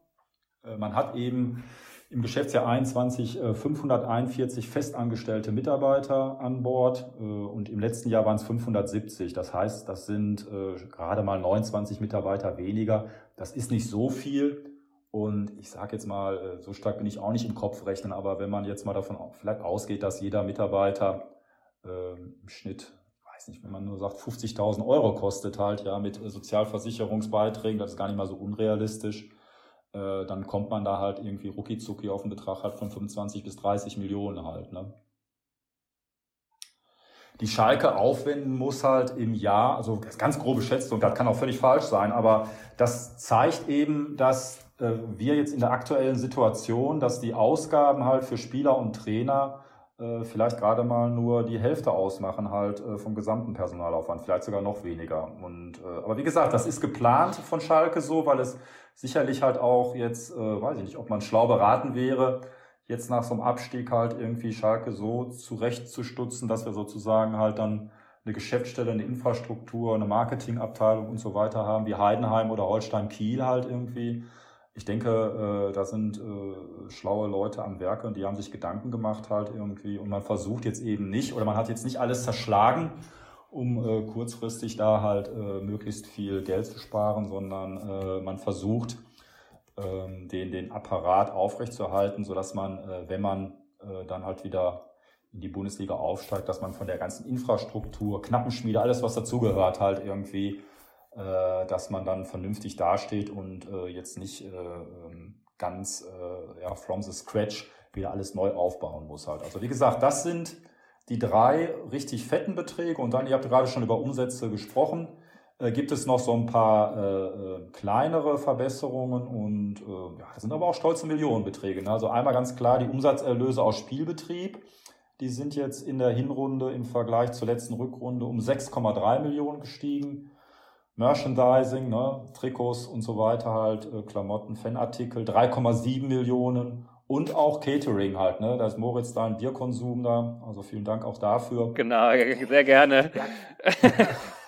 äh, man hat eben im Geschäftsjahr 21 541 festangestellte Mitarbeiter an Bord äh, und im letzten Jahr waren es 570. Das heißt, das sind gerade mal 29 Mitarbeiter weniger. Das ist nicht so viel. Und ich sage jetzt mal, äh, so stark bin ich auch nicht im Kopf rechnen, aber wenn man jetzt mal davon vielleicht ausgeht, dass jeder Mitarbeiter äh, im Schnitt, weiß nicht, wenn man nur sagt, 50.000 Euro kostet halt, ja, mit Sozialversicherungsbeiträgen, das ist gar nicht mal so unrealistisch, äh, dann kommt man da halt irgendwie rucki auf einen Betrag halt von 25 bis 30 Millionen halt, ne? die Schalke aufwenden muss halt im Jahr, also ganz grobe Schätzung, das kann auch völlig falsch sein, aber das zeigt eben, dass äh, wir jetzt in der aktuellen Situation, dass die Ausgaben halt für Spieler und Trainer äh, vielleicht gerade mal nur die Hälfte ausmachen halt äh, vom gesamten Personalaufwand, vielleicht sogar noch weniger. Und aber wie gesagt, das ist geplant von Schalke so, weil es sicherlich halt auch jetzt, weiß ich nicht, ob man schlau beraten wäre, jetzt nach so einem Abstieg halt irgendwie Schalke so zurechtzustutzen, dass wir sozusagen halt dann eine Geschäftsstelle, eine Infrastruktur, eine Marketingabteilung und so weiter haben, wie Heidenheim oder Holstein Kiel halt irgendwie. Ich denke, äh, da sind äh, schlaue Leute am Werke und die haben sich Gedanken gemacht halt irgendwie und man versucht jetzt eben nicht oder man hat jetzt nicht alles zerschlagen, um äh, kurzfristig da halt äh, möglichst viel Geld zu sparen, sondern äh, man versucht ähm, den, den Apparat aufrechtzuerhalten, sodass man, äh, wenn man äh, dann halt wieder in die Bundesliga aufsteigt, dass man von der ganzen Infrastruktur, Knappenschmiede, alles was dazugehört halt irgendwie, dass man dann vernünftig dasteht und äh, jetzt nicht äh, ähm, ganz äh, ja, from the scratch wieder alles neu aufbauen muss halt. Also wie gesagt, das sind die drei richtig fetten Beträge und dann, ihr habt gerade schon über Umsätze gesprochen, äh, gibt es noch so ein paar äh, äh, kleinere Verbesserungen und äh, ja, das sind aber auch stolze Millionenbeträge. Ne? Also einmal ganz klar die Umsatzerlöse aus Spielbetrieb. Die sind jetzt in der Hinrunde im Vergleich zur letzten Rückrunde um 6,3 Millionen gestiegen. Merchandising, ne, Trikots und so weiter halt, äh, Klamotten, Fanartikel, 3,7 Millionen und auch Catering halt, ne? Da ist Moritz da ein Bierkonsum da, also vielen Dank auch dafür. Genau, sehr gerne.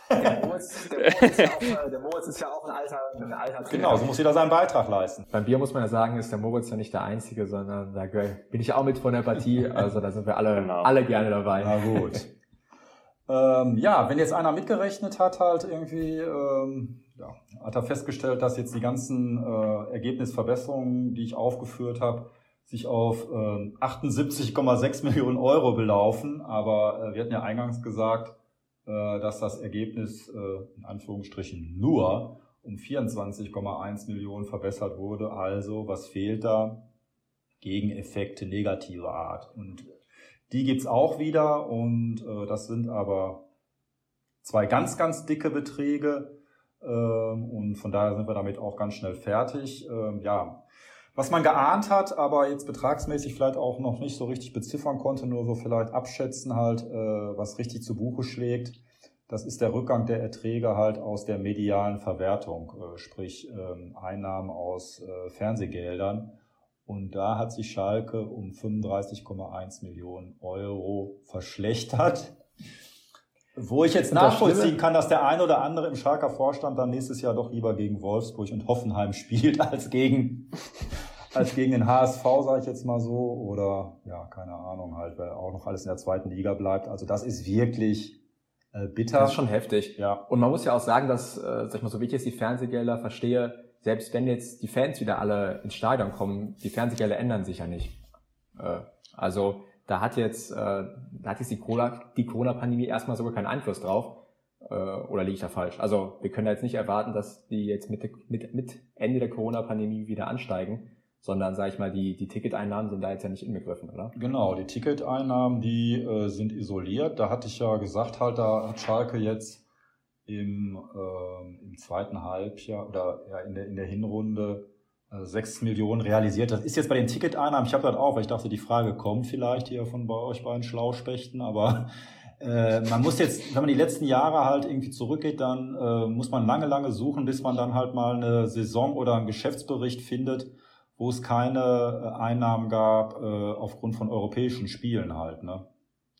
Der Moritz, der, Moritz ja auch, der Moritz ist ja auch ein alter, ein alter Genau, so muss jeder seinen Beitrag leisten. Beim Bier muss man ja sagen, ist der Moritz ja nicht der Einzige, sondern da bin ich auch mit von der Partie. Also da sind wir alle, genau. alle gerne dabei. Na gut. Ähm, ja, wenn jetzt einer mitgerechnet hat, halt irgendwie, ähm, ja, hat er festgestellt, dass jetzt die ganzen äh, Ergebnisverbesserungen, die ich aufgeführt habe, sich auf äh, 78,6 Millionen Euro belaufen. Aber äh, wir hatten ja eingangs gesagt, äh, dass das Ergebnis äh, in Anführungsstrichen nur um 24,1 Millionen verbessert wurde. Also was fehlt da? Gegeneffekte negativer Art. Und die gibt's auch wieder und äh, das sind aber zwei ganz, ganz dicke Beträge. Ähm, und von daher sind wir damit auch ganz schnell fertig. Ähm, ja, was man geahnt hat, aber jetzt betragsmäßig vielleicht auch noch nicht so richtig beziffern konnte, nur so vielleicht abschätzen halt, äh, was richtig zu Buche schlägt. Das ist der Rückgang der Erträge halt aus der medialen Verwertung, äh, sprich ähm, Einnahmen aus äh, Fernsehgeldern. Und da hat sich Schalke um 35,1 Millionen Euro verschlechtert. Wo ich jetzt nachvollziehen kann, dass der eine oder andere im Schalker Vorstand dann nächstes Jahr doch lieber gegen Wolfsburg und Hoffenheim spielt, als gegen, als gegen den HSV, sage ich jetzt mal so. Oder ja, keine Ahnung, halt, weil auch noch alles in der zweiten Liga bleibt. Also das ist wirklich äh, bitter. Das ist schon heftig. Ja. Und man muss ja auch sagen, dass, äh, sag ich mal, so wie ich jetzt die Fernsehgelder verstehe, selbst wenn jetzt die Fans wieder alle ins Stadion kommen, die Fernsehgelder ändern sich ja nicht. Äh, also da hat jetzt, äh, da hat jetzt die Corona, die Corona-Pandemie erstmal sogar keinen Einfluss drauf. Äh, oder liege ich da falsch? Also wir können da jetzt nicht erwarten, dass die jetzt mit, mit, mit Ende der Corona-Pandemie wieder ansteigen, sondern, sage ich mal, die, die Ticketeinnahmen sind da jetzt ja nicht inbegriffen, oder? Genau, die Ticketeinnahmen, die äh, sind isoliert. Da hatte ich ja gesagt, halt, da hat Schalke jetzt im, äh, im zweiten Halbjahr oder ja, in, der, in der Hinrunde 6 äh, Millionen realisiert. Das ist jetzt bei den Ticketeinnahmen, ich habe das auch, weil ich dachte, die Frage kommt vielleicht hier von bei euch beiden Schlauspechten, aber äh, man muss jetzt, wenn man die letzten Jahre halt irgendwie zurückgeht, dann äh, muss man lange, lange suchen, bis man dann halt mal eine Saison oder einen Geschäftsbericht findet, wo es keine äh, Einnahmen gab äh, aufgrund von europäischen Spielen halt. Ne?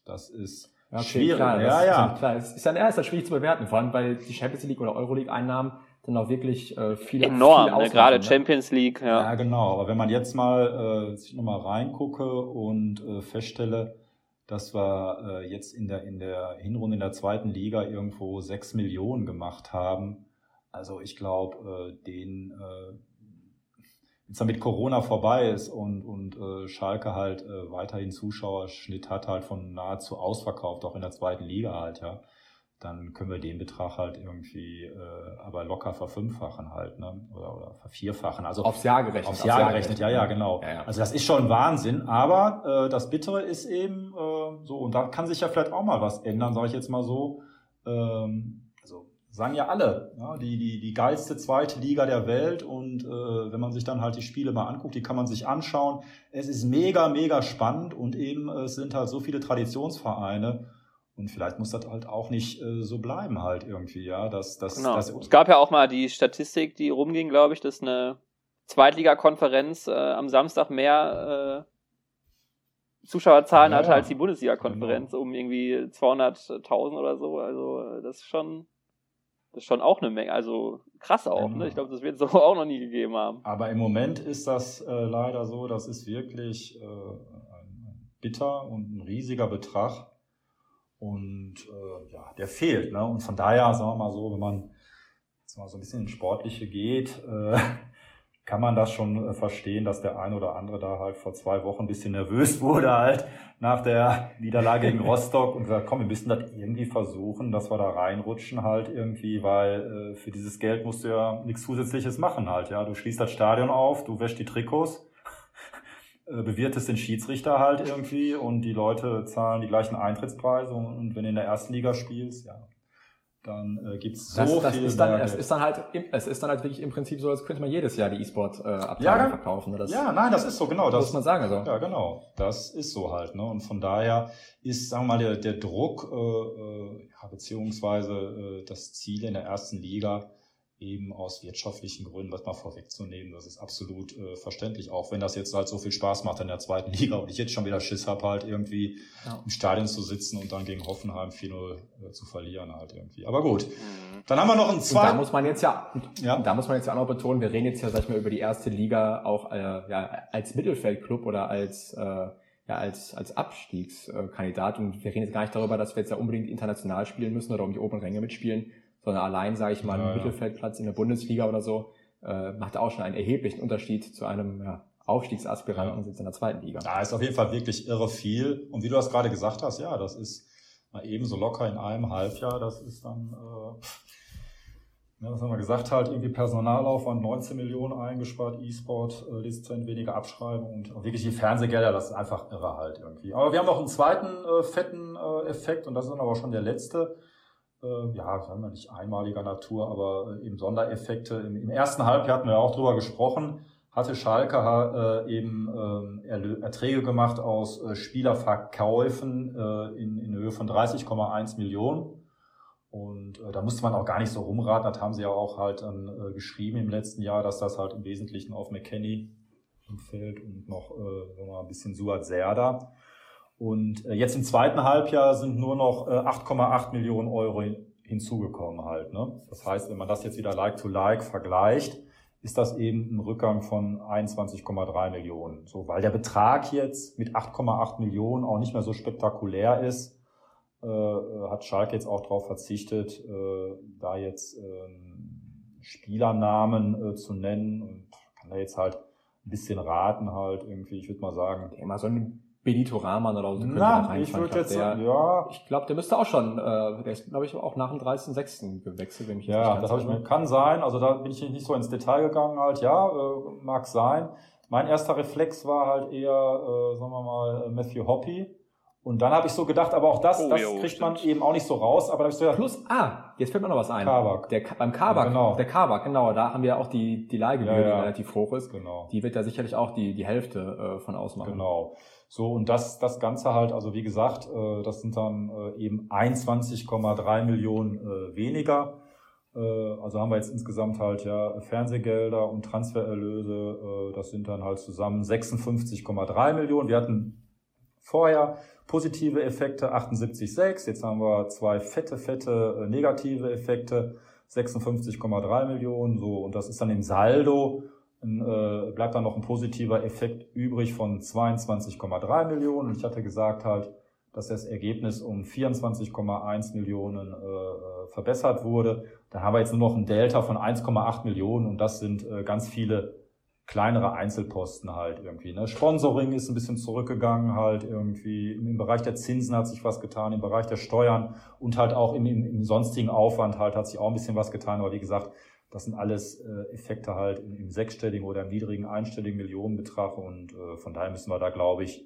Das ist okay, schwierig. Klar, ja, ja. Ist, klar. Es ist dann erst schwierig zu bewerten, vor allem weil die Champions League oder Euroleague Einnahmen dann auch wirklich äh, viele enorm, viel ne? gerade ne? Champions League. Ja. ja, genau. Aber wenn man jetzt mal äh, sich nochmal reingucke und äh, feststelle, dass wir äh, jetzt in der in der Hinrunde in der zweiten Liga irgendwo sechs Millionen gemacht haben, also ich glaube, äh, den äh, jetzt damit Corona vorbei ist und und äh, Schalke halt äh, weiterhin Zuschauerschnitt hat halt von nahezu ausverkauft auch in der zweiten Liga halt ja dann können wir den Betrag halt irgendwie äh, aber locker verfünffachen halt, ne? Oder, oder vervierfachen. Also aufs Jahr gerechnet. Aufs Jahr, Jahr gerechnet, ja, ja, genau. Ja, ja. Also das ist schon Wahnsinn, aber äh, das Bittere ist eben äh, so, und da kann sich ja vielleicht auch mal was ändern, sage ich jetzt mal so. Ähm, sagen ja alle, ja, die, die, die geilste zweite Liga der Welt und äh, wenn man sich dann halt die Spiele mal anguckt, die kann man sich anschauen. Es ist mega, mega spannend und eben es sind halt so viele Traditionsvereine und vielleicht muss das halt auch nicht äh, so bleiben halt irgendwie, ja. Dass, dass, genau. dass es gab ja auch mal die Statistik, die rumging, glaube ich, dass eine Zweitligakonferenz äh, am Samstag mehr äh, Zuschauerzahlen ja, hatte als die Bundesliga-Konferenz genau. um irgendwie 200.000 oder so. Also äh, das ist schon das ist schon auch eine Menge, also krass auch, genau. ne? Ich glaube, das wird es so auch noch nie gegeben haben. Aber im Moment ist das äh, leider so, das ist wirklich äh, ein bitter und ein riesiger Betrag. Und äh, ja, der fehlt. Ne? Und von daher, sagen wir mal so, wenn man jetzt mal so ein bisschen ins Sportliche geht, äh, kann man das schon äh, verstehen, dass der ein oder andere da halt vor zwei Wochen ein bisschen nervös wurde halt nach der Niederlage gegen Rostock und gesagt, komm, wir müssen das irgendwie versuchen, dass wir da reinrutschen halt irgendwie, weil äh, für dieses Geld musst du ja nichts Zusätzliches machen halt, ja. Du schließt das Stadion auf, du wäschst die Trikots, äh, bewirtest den Schiedsrichter halt irgendwie und die Leute zahlen die gleichen Eintrittspreise und wenn du in der ersten Liga spielst, ja, dann äh, gibt es so das, das viel ist dann, Es ist dann halt, es ist dann halt wirklich im Prinzip so, als könnte man jedes Jahr die E-Sport-Abteilung äh, ja, verkaufen. Das, ja, nein, das ist so, genau. Das muss man sagen. Also. Ja, genau. Das ist so halt. Ne? Und von daher ist, sagen wir mal, der, der Druck, äh, äh, ja, beziehungsweise äh, das Ziel in der ersten Liga, eben aus wirtschaftlichen Gründen, das mal vorwegzunehmen, das ist absolut äh, verständlich, auch wenn das jetzt halt so viel Spaß macht in der zweiten Liga und ich jetzt schon wieder Schiss habe, halt irgendwie ja. im Stadion zu sitzen und dann gegen Hoffenheim 4-0 äh, zu verlieren halt irgendwie. Aber gut, mhm. dann haben wir noch einen zweiten. Da muss man jetzt ja, ja, da muss man jetzt ja auch noch betonen, wir reden jetzt ja, sag ich mal, über die erste Liga auch äh, ja, als Mittelfeldclub oder als äh, ja, als, als Abstiegskandidat. Und wir reden jetzt gar nicht darüber, dass wir jetzt ja unbedingt international spielen müssen oder um die oberen Ränge mitspielen, sondern allein, sage ich mal, ja, ein Mittelfeldplatz in der Bundesliga oder so, äh, macht auch schon einen erheblichen Unterschied zu einem ja, Aufstiegsaspiranten ja. in der zweiten Liga. Ja, ist auf jeden Fall wirklich irre viel. Und wie du das gerade gesagt hast, ja, das ist mal ebenso locker in einem Halbjahr, das ist dann, äh, ja, was haben wir gesagt halt, irgendwie Personalaufwand 19 Millionen eingespart, E-Sport, äh, Lizenz, weniger Abschreiben und wirklich die Fernsehgelder, das ist einfach irre halt irgendwie. Aber wir haben noch einen zweiten äh, fetten äh, Effekt und das ist dann aber schon der letzte ja, sagen wir nicht einmaliger Natur, aber äh, eben Sondereffekte. Im, Im, ersten Halbjahr hatten wir auch drüber gesprochen, hatte Schalke äh, eben äh, Erträge gemacht aus äh, Spielerverkäufen äh, in, in Höhe von 30,1 Millionen. Und äh, da musste man auch gar nicht so rumraten. Das haben sie ja auch halt äh, geschrieben im letzten Jahr, dass das halt im Wesentlichen auf McKenny fällt und noch äh, ein bisschen Suat Serda. Und äh, jetzt im zweiten Halbjahr sind nur noch 8,8 äh, Millionen Euro hinzugekommen halt. Ne? Das heißt, wenn man das jetzt wieder like to like vergleicht, ist das eben ein Rückgang von 21,3 Millionen. So, weil der Betrag jetzt mit 8,8 Millionen auch nicht mehr so spektakulär ist, äh, hat Schalke jetzt auch darauf verzichtet, äh, da jetzt äh, Spielernamen äh, zu nennen und kann da jetzt halt ein bisschen raten halt irgendwie. Ich würde mal sagen, immer so ein Benito Rahman oder so Na, ich würde jetzt der, ja. Ich glaube, der müsste auch schon, äh, der ist, glaube ich, auch nach dem 30.06. gewechselt, wenn ich jetzt Ja, das habe ich mir, kann sein. Also da bin ich nicht so ins Detail gegangen halt. Ja, äh, mag sein. Mein erster Reflex war halt eher, äh, sagen wir mal, Matthew Hoppy. Und dann habe ich so gedacht, aber auch das, oh, das jo, kriegt stimmt. man eben auch nicht so raus. Aber da ich so gedacht, Plus, ah, jetzt fällt mir noch was ein. Kabak. Der, beim Kabak, ja, genau. der Kabak, genau, da haben wir auch die, die Leihgebühr, ja, ja. die relativ hoch ist. Genau. Die wird ja sicherlich auch die, die Hälfte äh, von ausmachen. Genau. So, und das, das Ganze halt, also wie gesagt, äh, das sind dann äh, eben 21,3 Millionen äh, weniger. Also haben wir jetzt insgesamt halt ja Fernsehgelder und Transfererlöse, das sind dann halt zusammen 56,3 Millionen. Wir hatten vorher positive Effekte 78,6, jetzt haben wir zwei fette, fette negative Effekte 56,3 Millionen, so, und das ist dann im Saldo äh, bleibt dann noch ein positiver Effekt übrig von 22,3 Millionen. Und ich hatte gesagt halt, dass das Ergebnis um 24,1 Millionen äh, äh, verbessert wurde. Da haben wir jetzt nur noch ein Delta von 1,8 Millionen und das sind äh, ganz viele kleinere Einzelposten halt irgendwie. Ne? Sponsoring ist ein bisschen zurückgegangen halt irgendwie. Im Bereich der Zinsen hat sich was getan, im Bereich der Steuern und halt auch im, im, im sonstigen Aufwand halt hat sich auch ein bisschen was getan. Aber wie gesagt, das sind alles äh, Effekte halt im, im sechsstelligen oder im niedrigen einstelligen Millionenbetrag und äh, von daher müssen wir da, glaube ich,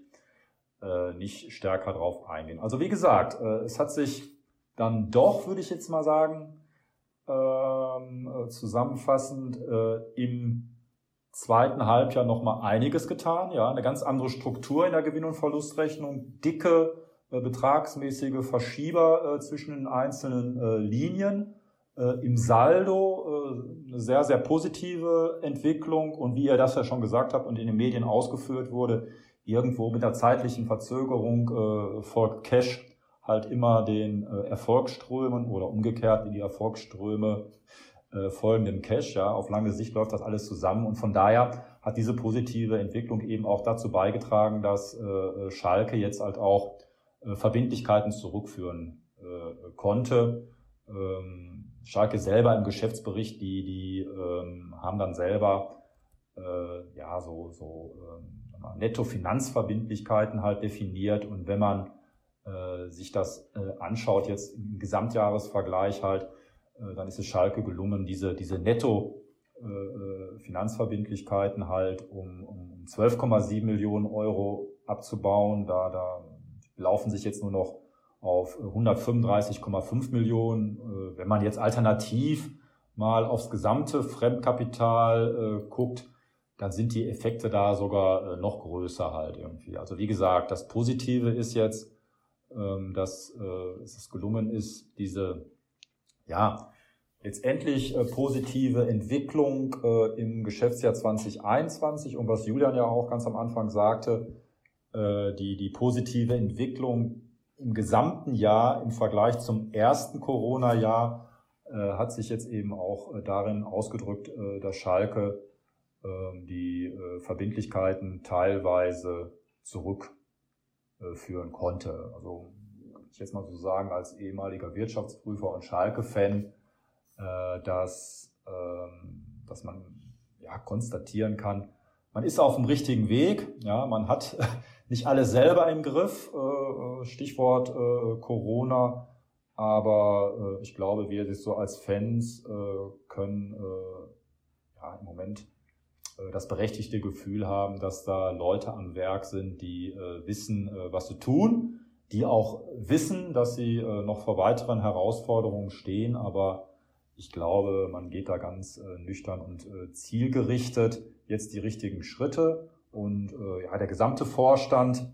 äh, nicht stärker drauf eingehen. Also wie gesagt, äh, es hat sich dann doch, würde ich jetzt mal sagen, ähm, äh, zusammenfassend äh, im zweiten Halbjahr nochmal einiges getan. Ja, eine ganz andere Struktur in der Gewinn- und Verlustrechnung, dicke betragsmäßige Verschieber zwischen den einzelnen Linien. Äh, Im Saldo äh, eine sehr, sehr positive Entwicklung und wie ihr das ja schon gesagt habt und in den Medien ausgeführt wurde, irgendwo mit der zeitlichen Verzögerung äh, folgt Cash halt immer den äh, Erfolgsströmen oder umgekehrt in die Erfolgsströme äh, folgenden Cash. Ja, auf lange Sicht läuft das alles zusammen und von daher hat diese positive Entwicklung eben auch dazu beigetragen, dass äh, Schalke jetzt halt auch äh, Verbindlichkeiten zurückführen äh, konnte. Ähm, Schalke selber im Geschäftsbericht, die, die ähm, haben dann selber äh, ja so, so ähm, Netto-Finanzverbindlichkeiten halt definiert und wenn man äh, sich das äh, anschaut, jetzt im Gesamtjahresvergleich halt, äh, dann ist es Schalke gelungen, diese, diese Netto-Finanzverbindlichkeiten äh, halt um, um 12,7 Millionen Euro abzubauen. Da, da laufen sich jetzt nur noch auf 135,5 Millionen. Äh, wenn man jetzt alternativ mal aufs gesamte Fremdkapital äh, guckt, dann sind die Effekte da sogar äh, noch größer halt irgendwie. Also wie gesagt, das Positive ist jetzt, ähm, dass äh, es gelungen ist, diese ja letztendlich äh, positive Entwicklung äh, im Geschäftsjahr 2021 und was Julian ja auch ganz am Anfang sagte, äh, die die positive Entwicklung im gesamten Jahr im Vergleich zum ersten Corona-Jahr äh, hat sich jetzt eben auch äh, darin ausgedrückt, äh, dass Schalke ähm, die Verbindlichkeiten teilweise zurückführen konnte. Also ich jetzt mal so sagen, als ehemaliger Wirtschaftsprüfer und Schalke-Fan, dass, ähm, dass man ja, konstatieren kann, man ist auf dem richtigen Weg. Ja, man hat nicht alles selber im Griff. Äh, Stichwort Corona. Aber ich glaube, wir so als Fans können ja, im Moment äh, das berechtigte Gefühl haben, dass da Leute am Werk sind, die äh, wissen, äh, was sie tun, die auch wissen, dass sie äh, noch vor weiteren Herausforderungen stehen, aber ich glaube, man geht da ganz äh, nüchtern und äh, zielgerichtet jetzt die richtigen Schritte und ja, der gesamte Vorstand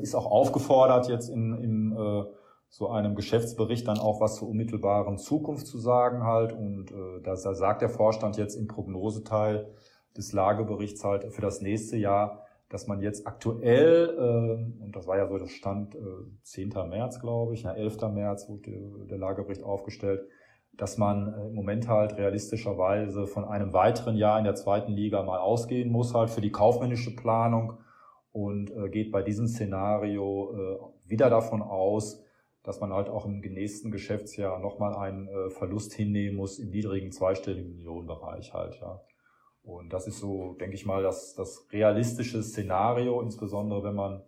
ist auch aufgefordert, jetzt in, in so einem Geschäftsbericht dann auch was zur unmittelbaren Zukunft zu sagen halt und da sagt der Vorstand jetzt im Prognoseteil, des Lageberichts halt für das nächste Jahr, dass man jetzt aktuell, äh, und das war ja so das Stand äh, 10. März, glaube ich, na, 11. März wurde der Lagebericht aufgestellt, dass man äh, im Moment halt realistischerweise von einem weiteren Jahr in der zweiten Liga mal ausgehen muss, halt für die kaufmännische Planung und äh, geht bei diesem Szenario äh, wieder davon aus, dass man halt auch im nächsten Geschäftsjahr nochmal einen Verlust hinnehmen muss im niedrigen zweistelligen Millionenbereich halt, ja. Und das ist so, denke ich mal, das, das realistische Szenario, insbesondere wenn man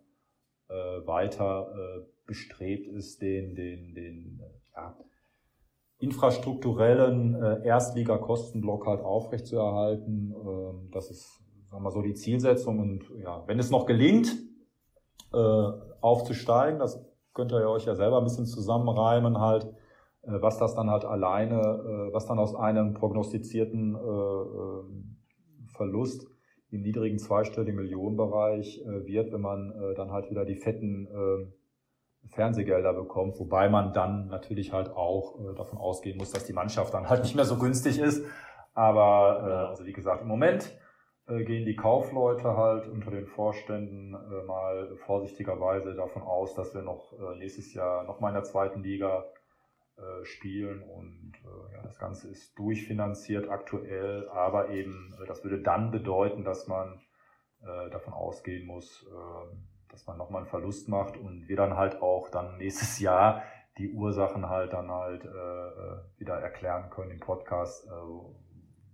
äh, weiter äh, bestrebt ist, den, den, den ja, infrastrukturellen äh, Erstliga-Kostenblock halt aufrechtzuerhalten. Ähm, das ist, sagen wir so, die Zielsetzung. Und ja, wenn es noch gelingt, äh, aufzusteigen, das könnt ihr euch ja selber ein bisschen zusammenreimen halt, äh, was das dann halt alleine, äh, was dann aus einem prognostizierten äh, ähm, Verlust im niedrigen zweistelligen Millionenbereich äh, wird, wenn man äh, dann halt wieder die fetten äh, Fernsehgelder bekommt, wobei man dann natürlich halt auch äh, davon ausgehen muss, dass die Mannschaft dann halt nicht mehr so günstig ist. Aber äh, also wie gesagt, im Moment äh, gehen die Kaufleute halt unter den Vorständen mal vorsichtigerweise davon aus, dass wir noch nächstes Jahr noch mal in der zweiten Liga spielen und ja, das Ganze ist durchfinanziert aktuell, aber eben das würde dann bedeuten, dass man davon ausgehen muss, äh, dass man nochmal einen Verlust macht und wir dann halt auch dann nächstes Jahr die Ursachen halt dann halt äh, wieder erklären können im Podcast, äh,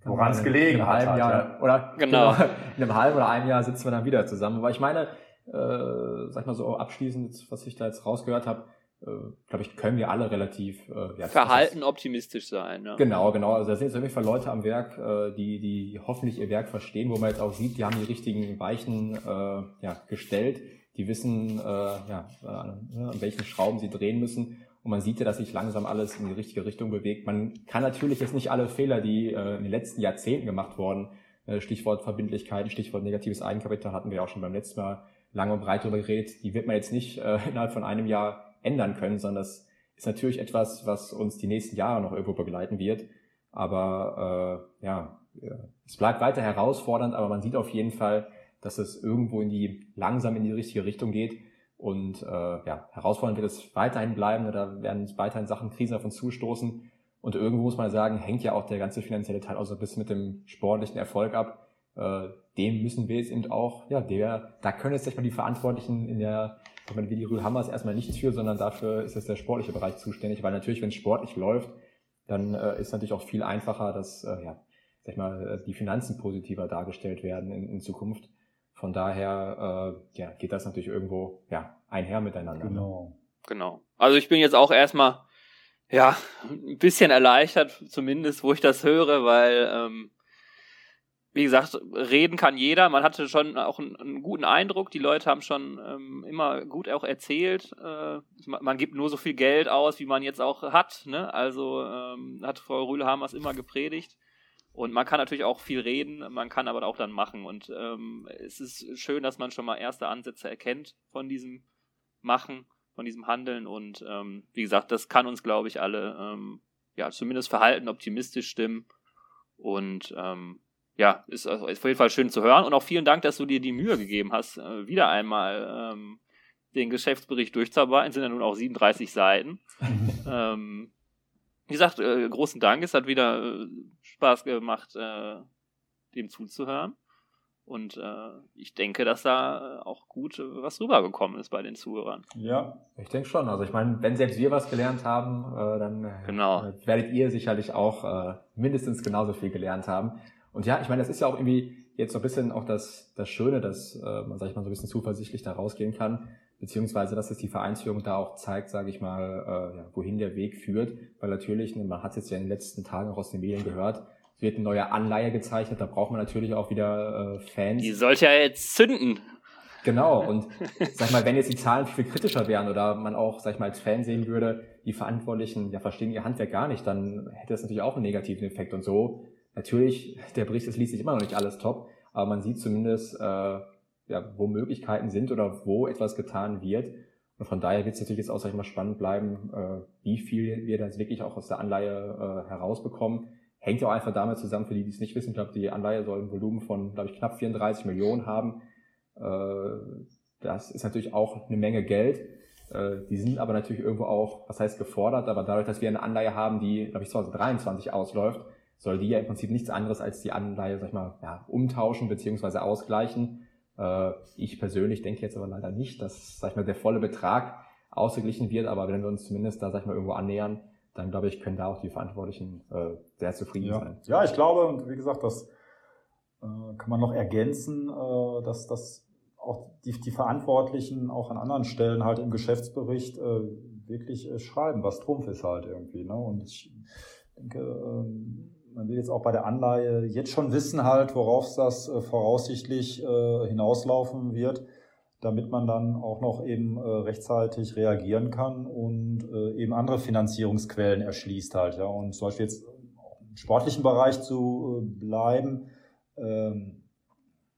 woran es gelegen hat. Halt, Jahr, ja. Oder genau. genau. in einem halben oder einem Jahr sitzen wir dann wieder zusammen. Aber ich meine, äh, sag mal so abschließend, was ich da jetzt rausgehört habe, äh, glaube ich, können wir alle relativ äh, ja, verhalten ist, optimistisch sein. Ja. Genau, genau. Also da sind jetzt auf jeden Fall Leute am Werk, äh, die, die hoffentlich ihr Werk verstehen, wo man jetzt auch sieht, die haben die richtigen Weichen äh, ja, gestellt, die wissen, äh, ja, äh, an welchen Schrauben sie drehen müssen. Und man sieht ja, dass sich langsam alles in die richtige Richtung bewegt. Man kann natürlich jetzt nicht alle Fehler, die äh, in den letzten Jahrzehnten gemacht wurden, äh, Stichwort Verbindlichkeiten, Stichwort negatives Eigenkapital, hatten wir auch schon beim letzten Mal lange und breit darüber geredet, die wird man jetzt nicht äh, innerhalb von einem Jahr ändern können, sondern das ist natürlich etwas, was uns die nächsten Jahre noch irgendwo begleiten wird. Aber äh, ja, es bleibt weiter herausfordernd, aber man sieht auf jeden Fall, dass es irgendwo in die langsam in die richtige Richtung geht. Und äh, ja, herausfordernd wird es weiterhin bleiben oder werden weiterhin Sachen, Krisen uns zustoßen. Und irgendwo muss man sagen, hängt ja auch der ganze finanzielle Teil auch so ein bisschen mit dem sportlichen Erfolg ab. Äh, dem müssen wir jetzt eben auch, ja, der, da können jetzt nicht mal die Verantwortlichen in der, ich meine, wie die Rühlhammers erstmal nichts für, sondern dafür ist jetzt der sportliche Bereich zuständig, weil natürlich, wenn es sportlich läuft, dann äh, ist natürlich auch viel einfacher, dass, äh, ja, sag ich mal, die Finanzen positiver dargestellt werden in, in Zukunft. Von daher äh, ja, geht das natürlich irgendwo ja, einher miteinander. Ne? Genau. Genau. Also ich bin jetzt auch erstmal ja ein bisschen erleichtert, zumindest, wo ich das höre, weil ähm, wie gesagt, reden kann jeder. Man hatte schon auch einen, einen guten Eindruck. Die Leute haben schon ähm, immer gut auch erzählt. Äh, man, man, gibt nur so viel Geld aus, wie man jetzt auch hat. Ne? Also ähm, hat Frau Rühlehamers immer gepredigt. Und man kann natürlich auch viel reden, man kann aber auch dann machen. Und ähm, es ist schön, dass man schon mal erste Ansätze erkennt von diesem Machen, von diesem Handeln. Und ähm, wie gesagt, das kann uns, glaube ich, alle ähm, ja zumindest verhalten, optimistisch stimmen. Und ähm, ja, ist, ist auf jeden Fall schön zu hören. Und auch vielen Dank, dass du dir die Mühe gegeben hast, äh, wieder einmal ähm, den Geschäftsbericht durchzuarbeiten. Sind ja nun auch 37 Seiten. ähm, wie gesagt, äh, großen Dank. Es hat wieder äh, Spaß gemacht, äh, dem zuzuhören. Und äh, ich denke, dass da auch gut äh, was rübergekommen ist bei den Zuhörern. Ja, ich denke schon. Also ich meine, wenn selbst wir was gelernt haben, äh, dann äh, genau. werdet ihr sicherlich auch äh, mindestens genauso viel gelernt haben. Und ja, ich meine, das ist ja auch irgendwie jetzt so ein bisschen auch das, das Schöne, dass äh, man, sag ich mal, so ein bisschen zuversichtlich da rausgehen kann beziehungsweise dass es die Vereinsführung da auch zeigt, sage ich mal, äh, ja, wohin der Weg führt, weil natürlich, ne, man hat es jetzt ja in den letzten Tagen auch aus den Medien gehört, es wird eine neue Anleihe gezeichnet, da braucht man natürlich auch wieder äh, Fans. Die sollte ja jetzt zünden. Genau, und sag mal, wenn jetzt die Zahlen viel kritischer wären oder man auch, sag ich mal, als Fan sehen würde, die Verantwortlichen ja verstehen ihr Handwerk gar nicht, dann hätte das natürlich auch einen negativen Effekt. Und so, natürlich, der Bericht, das liest sich immer noch nicht alles top, aber man sieht zumindest, äh, ja, wo Möglichkeiten sind oder wo etwas getan wird. Und von daher wird es natürlich jetzt auch, sag ich mal, spannend bleiben, äh, wie viel wir dann wirklich auch aus der Anleihe äh, herausbekommen. Hängt ja auch einfach damit zusammen, für die, die es nicht wissen, ich glaube, die Anleihe soll ein Volumen von, glaube ich, knapp 34 Millionen haben. Äh, das ist natürlich auch eine Menge Geld. Äh, die sind aber natürlich irgendwo auch, was heißt gefordert, aber dadurch, dass wir eine Anleihe haben, die, glaube ich, 2023 ausläuft, soll die ja im Prinzip nichts anderes als die Anleihe, sag ich mal, ja, umtauschen beziehungsweise ausgleichen. Äh, ich persönlich denke jetzt aber leider nicht, dass, sag ich mal, der volle Betrag ausgeglichen wird, aber wenn wir uns zumindest da, sag ich mal, irgendwo annähern, dann glaube ich, können da auch die Verantwortlichen äh, sehr zufrieden ja. sein. Ja, ich glaube, und wie gesagt, das äh, kann man noch ergänzen, äh, dass, dass auch die, die Verantwortlichen auch an anderen Stellen halt im Geschäftsbericht äh, wirklich äh, schreiben, was Trumpf ist halt irgendwie. Ne? Und ich denke, ähm, man will jetzt auch bei der Anleihe jetzt schon wissen halt, worauf das äh, voraussichtlich äh, hinauslaufen wird, damit man dann auch noch eben äh, rechtzeitig reagieren kann und äh, eben andere Finanzierungsquellen erschließt halt. Ja. Und zum Beispiel jetzt im sportlichen Bereich zu äh, bleiben, ähm,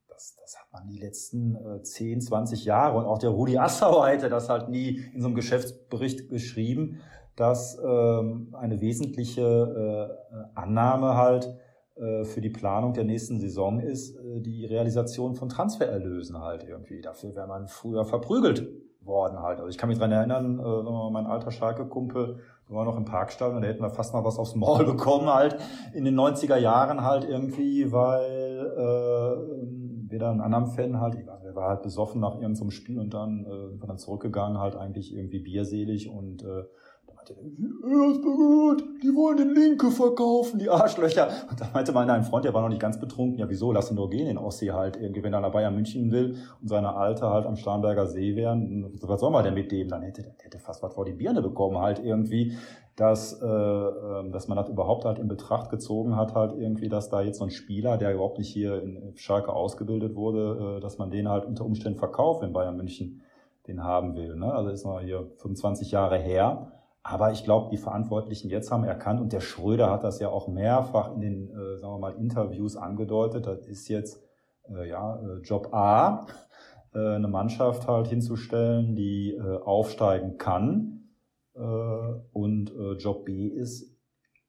das, das hat man die letzten äh, 10, 20 Jahre und auch der Rudi Assauer hätte das halt nie in so einem Geschäftsbericht geschrieben dass ähm, eine wesentliche Annahme halt für die Planung der nächsten Saison ist äh, die Realisation von Transfererlösen halt irgendwie. Dafür wäre man früher verprügelt worden halt. Also ich kann mich dran erinnern, äh, mein alter Schalke-Kumpel war noch im Parkstall und da hätten wir fast mal was aufs Maul bekommen halt in den 90er Jahren halt irgendwie, weil äh, wir dann einen anderen Fan halt, ich weiß, der war halt besoffen nach irgendeinem Spiel und dann äh, sind wir dann zurückgegangen, halt eigentlich irgendwie bierselig und äh, gut, die wollen den Linke verkaufen, die Arschlöcher. Und da meinte meiner ein Freund, der war noch nicht ganz betrunken, ja wieso, lass ihn doch gehen, den Ossi halt, irgendwie, wenn er nach Bayern München will und seine Alte halt am Starnberger See wären, was soll man denn mit dem? Dann hätte der hätte fast was vor die Birne bekommen halt irgendwie, dass, äh, ähm, dass man das überhaupt halt in Betracht gezogen hat halt irgendwie, dass da jetzt so ein Spieler, der überhaupt nicht hier in Schalke ausgebildet wurde, äh, dass man den halt unter Umständen verkauft, wenn Bayern München den haben will. Ne? Also ist mal hier 25 Jahre her. Aber ich glaube, die Verantwortlichen jetzt haben erkannt und der Schröder hat das ja auch mehrfach in den, äh, sagen wir mal, Interviews angedeutet. Das ist jetzt äh, ja äh, Job A, äh, eine Mannschaft halt hinzustellen, die äh, aufsteigen kann. Äh, und Job B ist,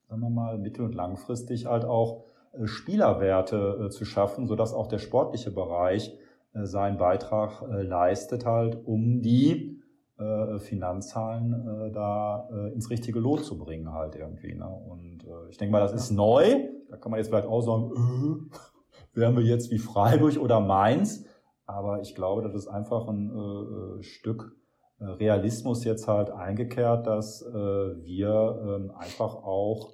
sagen wir mal, mittel- und langfristig halt auch Spielerwerte zu schaffen, sodass auch der sportliche Bereich seinen Beitrag leistet halt, um die äh, Finanzzahlen äh, da äh, ins richtige Lot zu bringen halt irgendwie. Ne? Und äh, ich denke mal, das ist neu. Da kann man jetzt vielleicht auch sagen, äh, wären wir jetzt wie Freiburg oder Mainz. Aber ich glaube, das ist einfach ein äh, äh Stück äh, Realismus jetzt halt eingekehrt, dass äh, wir äh, einfach auch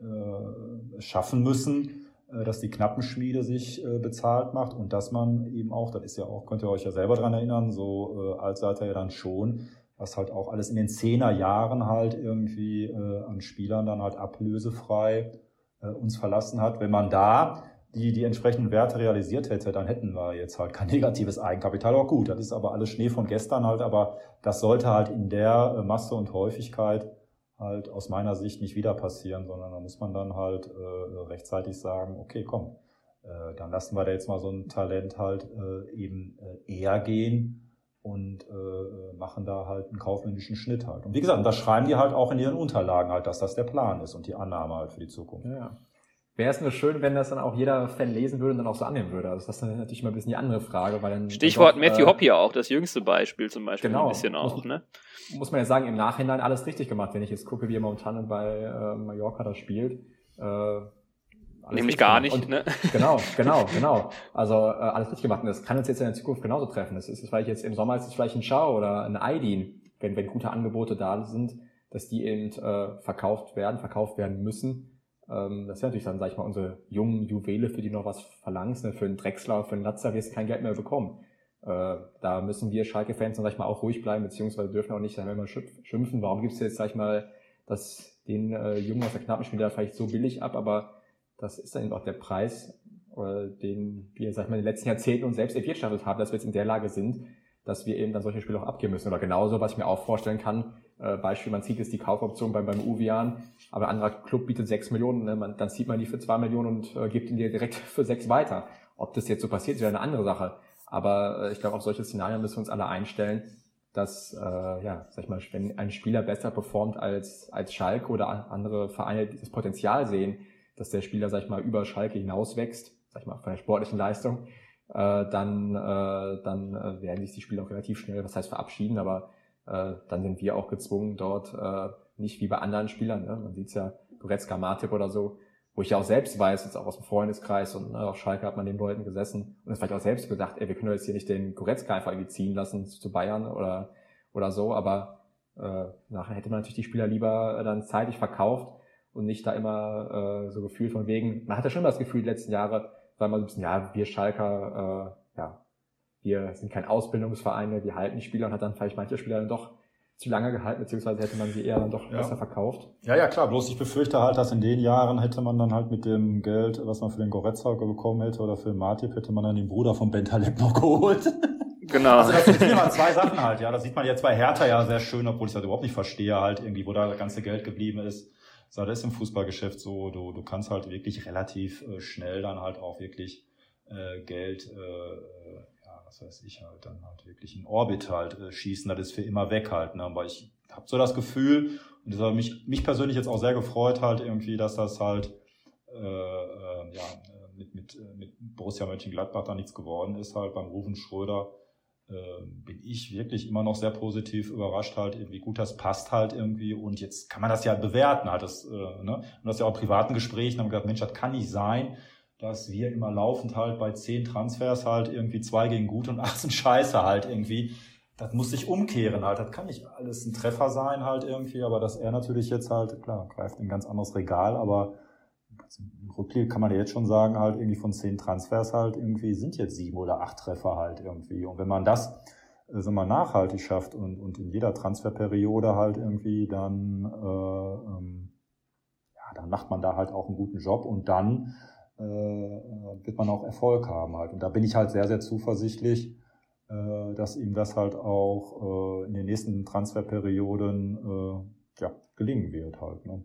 äh, schaffen müssen, dass die Knappenschmiede sich äh, bezahlt macht und dass man eben auch, das ist ja auch, könnt ihr euch ja selber dran erinnern, so äh, alt seid ihr ja dann schon, was halt auch alles in den Zehnerjahren halt irgendwie äh, an Spielern dann halt ablösefrei äh, uns verlassen hat. Wenn man da die, die entsprechenden Werte realisiert hätte, dann hätten wir jetzt halt kein negatives Eigenkapital. Auch gut, das ist aber alles Schnee von gestern halt, aber das sollte halt in der äh, Masse und Häufigkeit halt aus meiner Sicht nicht wieder passieren, sondern da muss man dann halt äh, rechtzeitig sagen, okay, komm, äh, dann lassen wir da jetzt mal so ein Talent halt äh, eben äh, eher gehen und äh, machen da halt einen kaufmännischen Schnitt halt. Und wie gesagt, das schreiben die halt auch in ihren Unterlagen halt, dass das der Plan ist und die Annahme halt für die Zukunft. Ja. Wäre es nur schön, wenn das dann auch jeder Fan lesen würde und dann auch so annehmen würde. Also das ist natürlich mal ein bisschen die andere Frage. Weil dann Stichwort doch, Matthew äh, Hopp hier auch, das jüngste Beispiel zum Beispiel genau, ein bisschen auch. Muss, ne? muss man ja sagen, im Nachhinein alles richtig gemacht, wenn ich jetzt gucke, wie er momentan bei äh, Mallorca da spielt. Äh, Nämlich gar nicht, und, ne? Genau, genau, genau. Also äh, alles richtig gemacht. Und das kann uns jetzt in der Zukunft genauso treffen. Das ist vielleicht jetzt im Sommer ist es vielleicht ein Schau oder ein Aidin, wenn, wenn gute Angebote da sind, dass die eben äh, verkauft werden, verkauft werden müssen. Ähm, das wäre natürlich dann, sag ich mal, unsere jungen Juwele, für die noch was verlangst. Ne? Für einen Drechsler, für einen Latzer wirst kein Geld mehr bekommen. Äh, da müssen wir Schalke-Fans, sag ich mal, auch ruhig bleiben, beziehungsweise dürfen auch nicht, sagen wir schimpfen. Warum gibt's jetzt, sag ich mal, das, den äh, Jungen aus der Knappenspieler vielleicht so billig ab, aber das ist dann eben auch der Preis, äh, den wir, sag ich mal, in den letzten Jahrzehnten uns selbst erwirtschaftet haben, dass wir jetzt in der Lage sind, dass wir eben dann solche Spiele auch abgeben müssen. Oder genauso, was ich mir auch vorstellen kann, äh, Beispiel, man zieht jetzt die Kaufoption beim, beim Uvian, aber ein anderer Club bietet sechs Millionen, ne? man, dann zieht man die für zwei Millionen und äh, gibt ihn dir direkt für sechs weiter. Ob das jetzt so passiert, ist ja eine andere Sache. Aber äh, ich glaube, auf solche Szenarien müssen wir uns alle einstellen, dass, äh, ja, sag ich mal, wenn ein Spieler besser performt als, als Schalke oder andere Vereine das Potenzial sehen, dass der Spieler, sag ich mal, über Schalke hinauswächst, sag ich mal, von der sportlichen Leistung, äh, dann, äh, dann äh, werden sich die Spieler auch relativ schnell, was heißt verabschieden, aber äh, dann sind wir auch gezwungen, dort äh, nicht wie bei anderen Spielern, ne? man sieht's ja, Goretzka, Martip oder so, wo ich ja auch selbst weiß, jetzt auch aus dem Freundeskreis und ne, auf Schalke hat man den Leuten gesessen. Und es vielleicht auch selbst gedacht, ey, wir können jetzt hier nicht den Goretzka einfach irgendwie ziehen lassen zu Bayern oder, oder so, aber äh, nachher hätte man natürlich die Spieler lieber dann zeitig verkauft und nicht da immer äh, so gefühlt von wegen, man hatte schon das Gefühl die letzten Jahre, weil man so ein bisschen, ja, wir Schalker, äh, ja, wir sind kein Ausbildungsverein, wir halten die Spieler und hat dann vielleicht manche Spieler dann doch zu lange gehalten, beziehungsweise hätte man sie eher dann doch ja. besser verkauft. Ja, ja, klar. Bloß ich befürchte halt, dass in den Jahren hätte man dann halt mit dem Geld, was man für den Goretzka bekommen hätte oder für den Matip, hätte man dann den Bruder von Bentaleb noch geholt. Genau. Also das sind hier mal zwei Sachen halt, ja. Das sieht man jetzt bei Hertha ja sehr schön, obwohl ich das überhaupt nicht verstehe halt irgendwie, wo da das ganze Geld geblieben ist. So, das ist im Fußballgeschäft so, du, du kannst halt wirklich relativ äh, schnell dann halt auch wirklich äh, Geld äh, was weiß ich halt, dann halt wirklich in Orbit halt äh, schießen, das ist für immer weg halt. Ne? Aber ich habe so das Gefühl, und das hat mich, mich persönlich jetzt auch sehr gefreut halt irgendwie, dass das halt äh, äh, ja, mit, mit, mit Borussia Mönchengladbach da nichts geworden ist halt beim Rufen Schröder. Äh, bin ich wirklich immer noch sehr positiv überrascht halt, wie gut das passt halt irgendwie und jetzt kann man das ja bewerten halt, das, äh, ne? und das ja auch privaten Gesprächen haben gesagt, Mensch, das kann nicht sein, dass wir immer laufend halt bei zehn Transfers halt irgendwie zwei gegen gut und 18 Scheiße halt irgendwie. Das muss sich umkehren halt. Das kann nicht alles ein Treffer sein halt irgendwie, aber dass er natürlich jetzt halt, klar, greift in ein ganz anderes Regal, aber im Rückblick kann man ja jetzt schon sagen, halt irgendwie von zehn Transfers halt irgendwie sind jetzt sieben oder acht Treffer halt irgendwie. Und wenn man das äh, so mal nachhaltig schafft und, und in jeder Transferperiode halt irgendwie dann, äh, ähm, ja, dann macht man da halt auch einen guten Job und dann wird man auch Erfolg haben halt. Und da bin ich halt sehr, sehr zuversichtlich, äh, dass ihm das halt auch äh, in den nächsten Transferperioden ja, gelingen wird halt. Ne?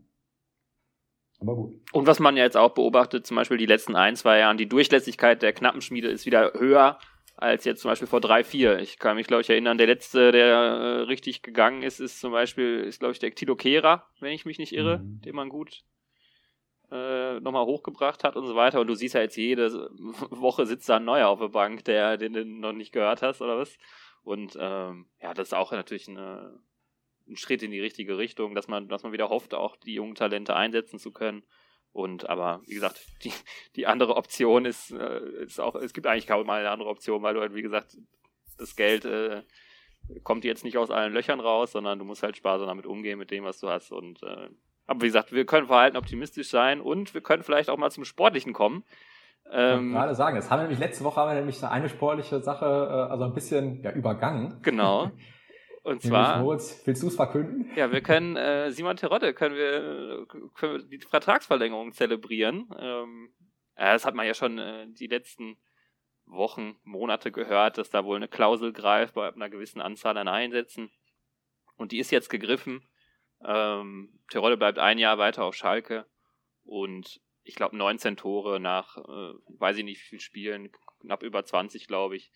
Aber gut. Und was man ja jetzt auch beobachtet, zum Beispiel die letzten ein, zwei Jahren, die Durchlässigkeit der Knappenschmiede ist wieder höher als jetzt zum Beispiel vor drei, vier. Ich kann mich, glaube ich, erinnern, der letzte, der äh, richtig gegangen ist, ist zum Beispiel, ist, glaube ich, der Tilo Kehrer, wenn ich mich nicht irre, mhm. den man gut äh, nochmal hochgebracht hat und so weiter. Und du siehst ja jetzt jede Woche sitzt da ein neuer auf der Bank, der den du noch nicht gehört hast oder was. Und ähm, ja, das ist auch natürlich eine, ein Schritt in die richtige Richtung, dass man, dass man wieder hofft, auch die jungen Talente einsetzen zu können. Und aber wie gesagt, die, die andere Option ist, äh, ist auch, es gibt eigentlich kaum mal eine andere Option, weil du halt, wie gesagt, das Geld äh, kommt jetzt nicht aus allen Löchern raus, sondern du musst halt sparsam damit umgehen mit dem, was du hast. Und äh, aber wie gesagt, wir können verhalten optimistisch sein und wir können vielleicht auch mal zum Sportlichen kommen. Ähm, ich gerade sagen, jetzt haben wir nämlich letzte Woche haben wir nämlich eine sportliche Sache, äh, also ein bisschen ja, übergangen. Genau. Und zwar. Moritz, willst du es verkünden? Ja, wir können, äh, Simon Terodde können wir, können wir die Vertragsverlängerung zelebrieren. Ähm, ja, das hat man ja schon äh, die letzten Wochen, Monate gehört, dass da wohl eine Klausel greift bei einer gewissen Anzahl an Einsätzen. Und die ist jetzt gegriffen. Ähm, Terodde bleibt ein Jahr weiter auf Schalke und ich glaube 19 Tore nach, äh, weiß ich nicht wie viel Spielen, knapp über 20, glaube ich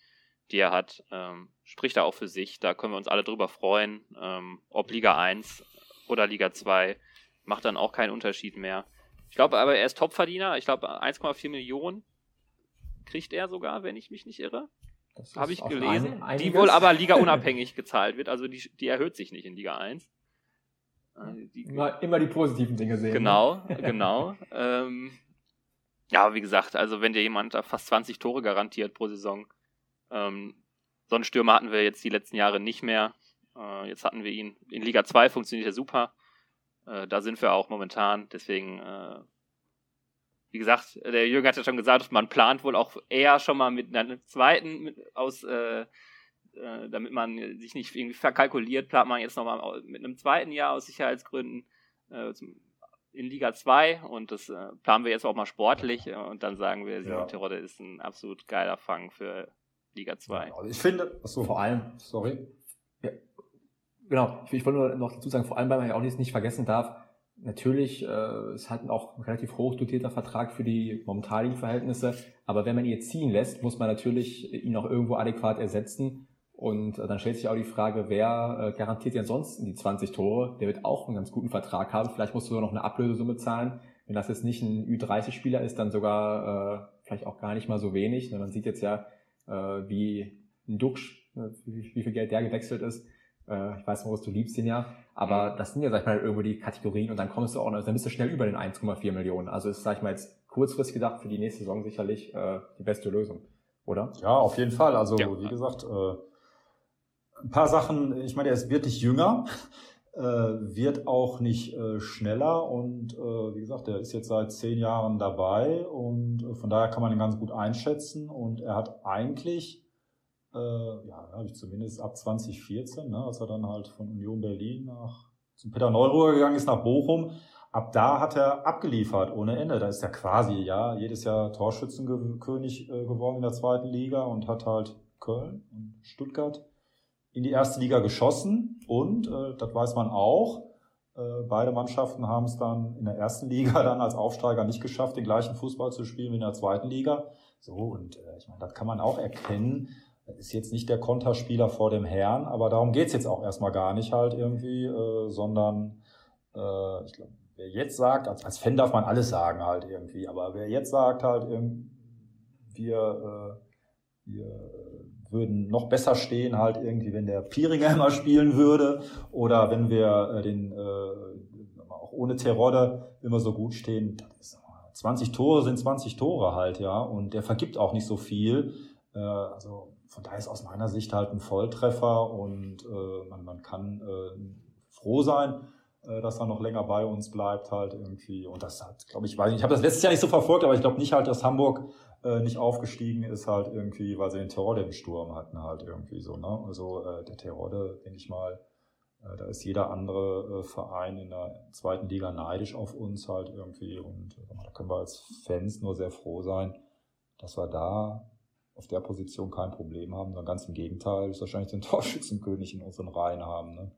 die er hat, ähm, spricht er auch für sich. Da können wir uns alle drüber freuen. Ähm, ob Liga 1 oder Liga 2 macht dann auch keinen Unterschied mehr. Ich glaube aber, er ist Topverdiener. Ich glaube, 1,4 Millionen kriegt er sogar, wenn ich mich nicht irre. Habe ich gelesen. Ein, die wohl aber Liga unabhängig gezahlt wird. Also die, die erhöht sich nicht in Liga 1. Äh, die, immer, immer, die positiven Dinge sehen. Genau, genau. ähm, ja, wie gesagt, also wenn dir jemand fast 20 Tore garantiert pro Saison, ähm, so einen Stürmer hatten wir jetzt die letzten Jahre nicht mehr. Äh, jetzt hatten wir ihn. In Liga 2 funktioniert er super. Äh, da sind wir auch momentan. Deswegen, äh, wie gesagt, der Jürgen hat ja schon gesagt, man plant wohl auch eher schon mal mit einer zweiten mit, aus, äh, damit man sich nicht irgendwie verkalkuliert, plant man jetzt nochmal mit einem zweiten Jahr aus Sicherheitsgründen äh, zum, in Liga 2 und das äh, planen wir jetzt auch mal sportlich und dann sagen wir, ja. Terodde ist ein absolut geiler Fang für Liga 2. Also ich finde, achso, vor allem, sorry. Ja, genau, ich, ich wollte nur noch dazu sagen, vor allem, weil man ja auch nicht, nicht vergessen darf, natürlich äh, ist halt auch ein relativ hoch dotierter Vertrag für die momentanigen Verhältnisse, aber wenn man ihn jetzt ziehen lässt, muss man natürlich ihn auch irgendwo adäquat ersetzen. Und äh, dann stellt sich auch die Frage, wer äh, garantiert dir ansonsten die 20 Tore? Der wird auch einen ganz guten Vertrag haben. Vielleicht musst du sogar noch eine Ablösesumme zahlen. Wenn das jetzt nicht ein Ü30-Spieler ist, dann sogar äh, vielleicht auch gar nicht mal so wenig. Man sieht jetzt ja, äh, wie ein Duxch, ne, wie, viel Geld der gewechselt ist. Äh, ich weiß, Moritz, du liebst ihn ja. Aber mhm. das sind ja, sag ich mal, irgendwo die Kategorien und dann kommst du auch, dann bist du schnell über den 1,4 Millionen. Also ist, sag ich mal, jetzt kurzfristig gedacht für die nächste Saison sicherlich äh, die beste Lösung, oder? Ja, auf jeden Fall. Also, ja. wie gesagt, äh, ein paar Sachen, ich meine, er ist wirklich jünger, äh, wird auch nicht äh, schneller und äh, wie gesagt, er ist jetzt seit zehn Jahren dabei und äh, von daher kann man ihn ganz gut einschätzen und er hat eigentlich, äh, ja, habe ich zumindest ab 2014, ne, als er dann halt von Union Berlin nach zum Peter Neuruhr gegangen ist nach Bochum, ab da hat er abgeliefert ohne Ende. Da ist er quasi ja jedes Jahr Torschützenkönig äh, geworden in der zweiten Liga und hat halt Köln und Stuttgart in die erste Liga geschossen und, äh, das weiß man auch, äh, beide Mannschaften haben es dann in der ersten Liga dann als Aufsteiger nicht geschafft, den gleichen Fußball zu spielen wie in der zweiten Liga. So, und äh, ich meine, das kann man auch erkennen. Das ist jetzt nicht der Konterspieler vor dem Herrn, aber darum geht's jetzt auch erstmal gar nicht halt irgendwie, äh, sondern äh, ich glaube, wer jetzt sagt, als, als Fan darf man alles sagen halt irgendwie, aber wer jetzt sagt halt, wir, äh, wir würden noch besser stehen, halt irgendwie, wenn der Pieringer immer spielen würde oder wenn wir äh, den äh, auch ohne Terodde immer so gut stehen. 20 Tore sind 20 Tore halt, ja, und der vergibt auch nicht so viel. Äh, also von daher ist aus meiner Sicht halt ein Volltreffer und äh, man, man kann äh, froh sein, äh, dass er noch länger bei uns bleibt halt irgendwie. Und das hat, glaube ich, weiß nicht, ich habe das letztes Jahr nicht so verfolgt, aber ich glaube nicht halt, dass Hamburg äh, nicht aufgestiegen ist, halt irgendwie, weil sie den Terror im Sturm hatten, halt irgendwie so. Ne? Also äh, der Terror, denke ich mal, äh, da ist jeder andere äh, Verein in der zweiten Liga neidisch auf uns halt irgendwie. Und äh, da können wir als Fans nur sehr froh sein, dass wir da auf der Position kein Problem haben, sondern ganz im Gegenteil, ist wahrscheinlich den Torschützenkönig in unseren Reihen haben. Ne?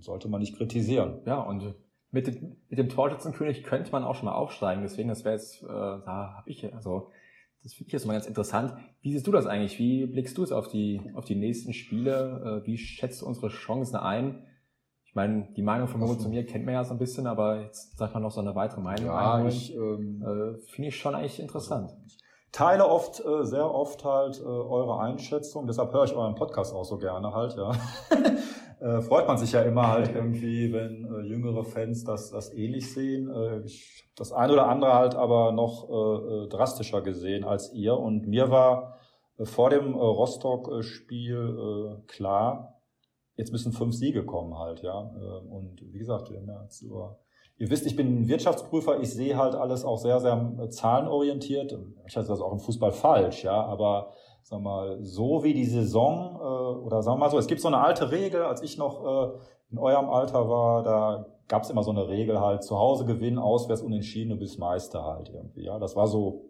sollte man nicht kritisieren. Ja, und mit dem, mit dem Torschützenkönig könnte man auch schon mal aufsteigen. Deswegen, das wäre jetzt, äh, da habe ich, also das finde ich jetzt mal ganz interessant. Wie siehst du das eigentlich? Wie blickst du es auf die, auf die nächsten Spiele? Äh, wie schätzt du unsere Chancen ein? Ich meine, die Meinung von Moritz und mir kennt man ja so ein bisschen, aber jetzt sag mal noch so eine weitere Meinung ja, einholen. Ich, ähm, äh, finde ich schon eigentlich interessant. Teile oft, äh, sehr oft halt äh, eure Einschätzung, deshalb höre ich euren Podcast auch so gerne halt, ja. äh, freut man sich ja immer halt irgendwie, wenn äh, jüngere Fans das, das ähnlich sehen. Äh, ich habe das eine oder andere halt aber noch äh, äh, drastischer gesehen als ihr. Und mir war vor dem Rostock-Spiel klar, jetzt müssen fünf Siege kommen halt, ja. Und wie gesagt, wir haben ja jetzt über Ihr wisst, ich bin Wirtschaftsprüfer, ich sehe halt alles auch sehr, sehr zahlenorientiert. Ich halte das auch im Fußball falsch, ja, aber sag mal, so wie die Saison, äh, oder sagen wir mal so, es gibt so eine alte Regel, als ich noch äh, in eurem Alter war, da gab es immer so eine Regel halt, zu Hause gewinnen, auswärts unentschieden, du bist Meister halt irgendwie. Ja, das war so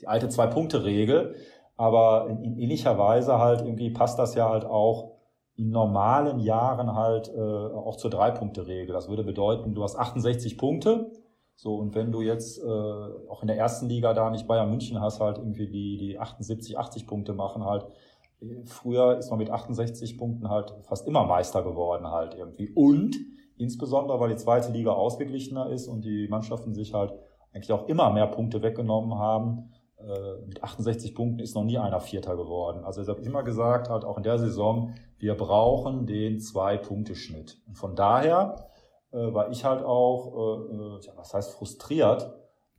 die alte Zwei-Punkte-Regel. Aber in, in ähnlicher Weise halt irgendwie passt das ja halt auch in normalen Jahren halt äh, auch zur Drei-Punkte-Regel. Das würde bedeuten, du hast 68 Punkte. So, und wenn du jetzt äh, auch in der ersten Liga da nicht Bayern München hast, halt irgendwie die, die 78, 80 Punkte machen halt. Früher ist man mit 68 Punkten halt fast immer Meister geworden halt irgendwie. Und insbesondere, weil die zweite Liga ausgeglichener ist und die Mannschaften sich halt eigentlich auch immer mehr Punkte weggenommen haben. Äh, mit 68 Punkten ist noch nie einer Vierter geworden. Also ich habe immer gesagt, halt auch in der Saison, wir brauchen den Zwei-Punkte-Schnitt. Und von daher äh, war ich halt auch, äh, äh, ja, was heißt frustriert,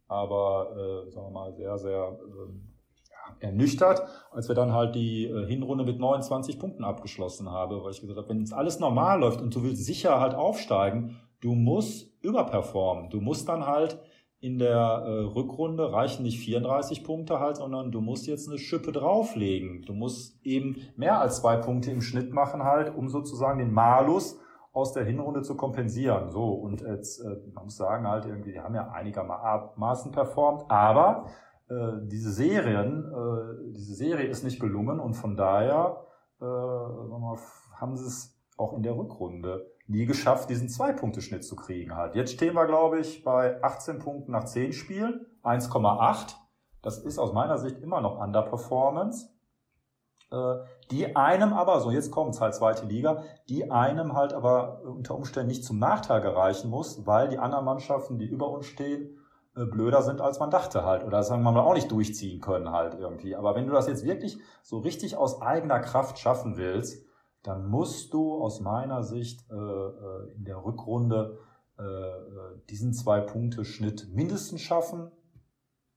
aber äh, sagen wir mal sehr, sehr äh, ernüchtert, als wir dann halt die äh, Hinrunde mit 29 Punkten abgeschlossen haben, weil ich gesagt habe, wenn jetzt alles normal läuft und du willst sicher halt aufsteigen, du musst überperformen. Du musst dann halt in der äh, Rückrunde reichen nicht 34 Punkte halt, sondern du musst jetzt eine Schippe drauflegen. Du musst eben mehr als zwei Punkte im Schnitt machen halt, um sozusagen den Malus aus der Hinrunde zu kompensieren. So, und jetzt, äh, man muss sagen halt irgendwie, die haben ja einigermaßen performt, aber äh, diese Serien, äh, diese Serie ist nicht gelungen und von daher äh, haben sie es auch in der Rückrunde nie geschafft, diesen Zwei-Punkte-Schnitt zu kriegen halt. Jetzt stehen wir, glaube ich, bei 18 Punkten nach 10 Spielen, 1,8. Das ist aus meiner Sicht immer noch Underperformance. Äh, die einem aber, so jetzt kommt es halt zweite Liga, die einem halt aber unter Umständen nicht zum Nachteil gereichen muss, weil die anderen Mannschaften, die über uns stehen, äh, blöder sind, als man dachte halt. Oder sagen wir mal auch nicht durchziehen können halt irgendwie. Aber wenn du das jetzt wirklich so richtig aus eigener Kraft schaffen willst, dann musst du aus meiner Sicht äh, äh, in der Rückrunde äh, diesen Zwei-Punkte-Schnitt mindestens schaffen,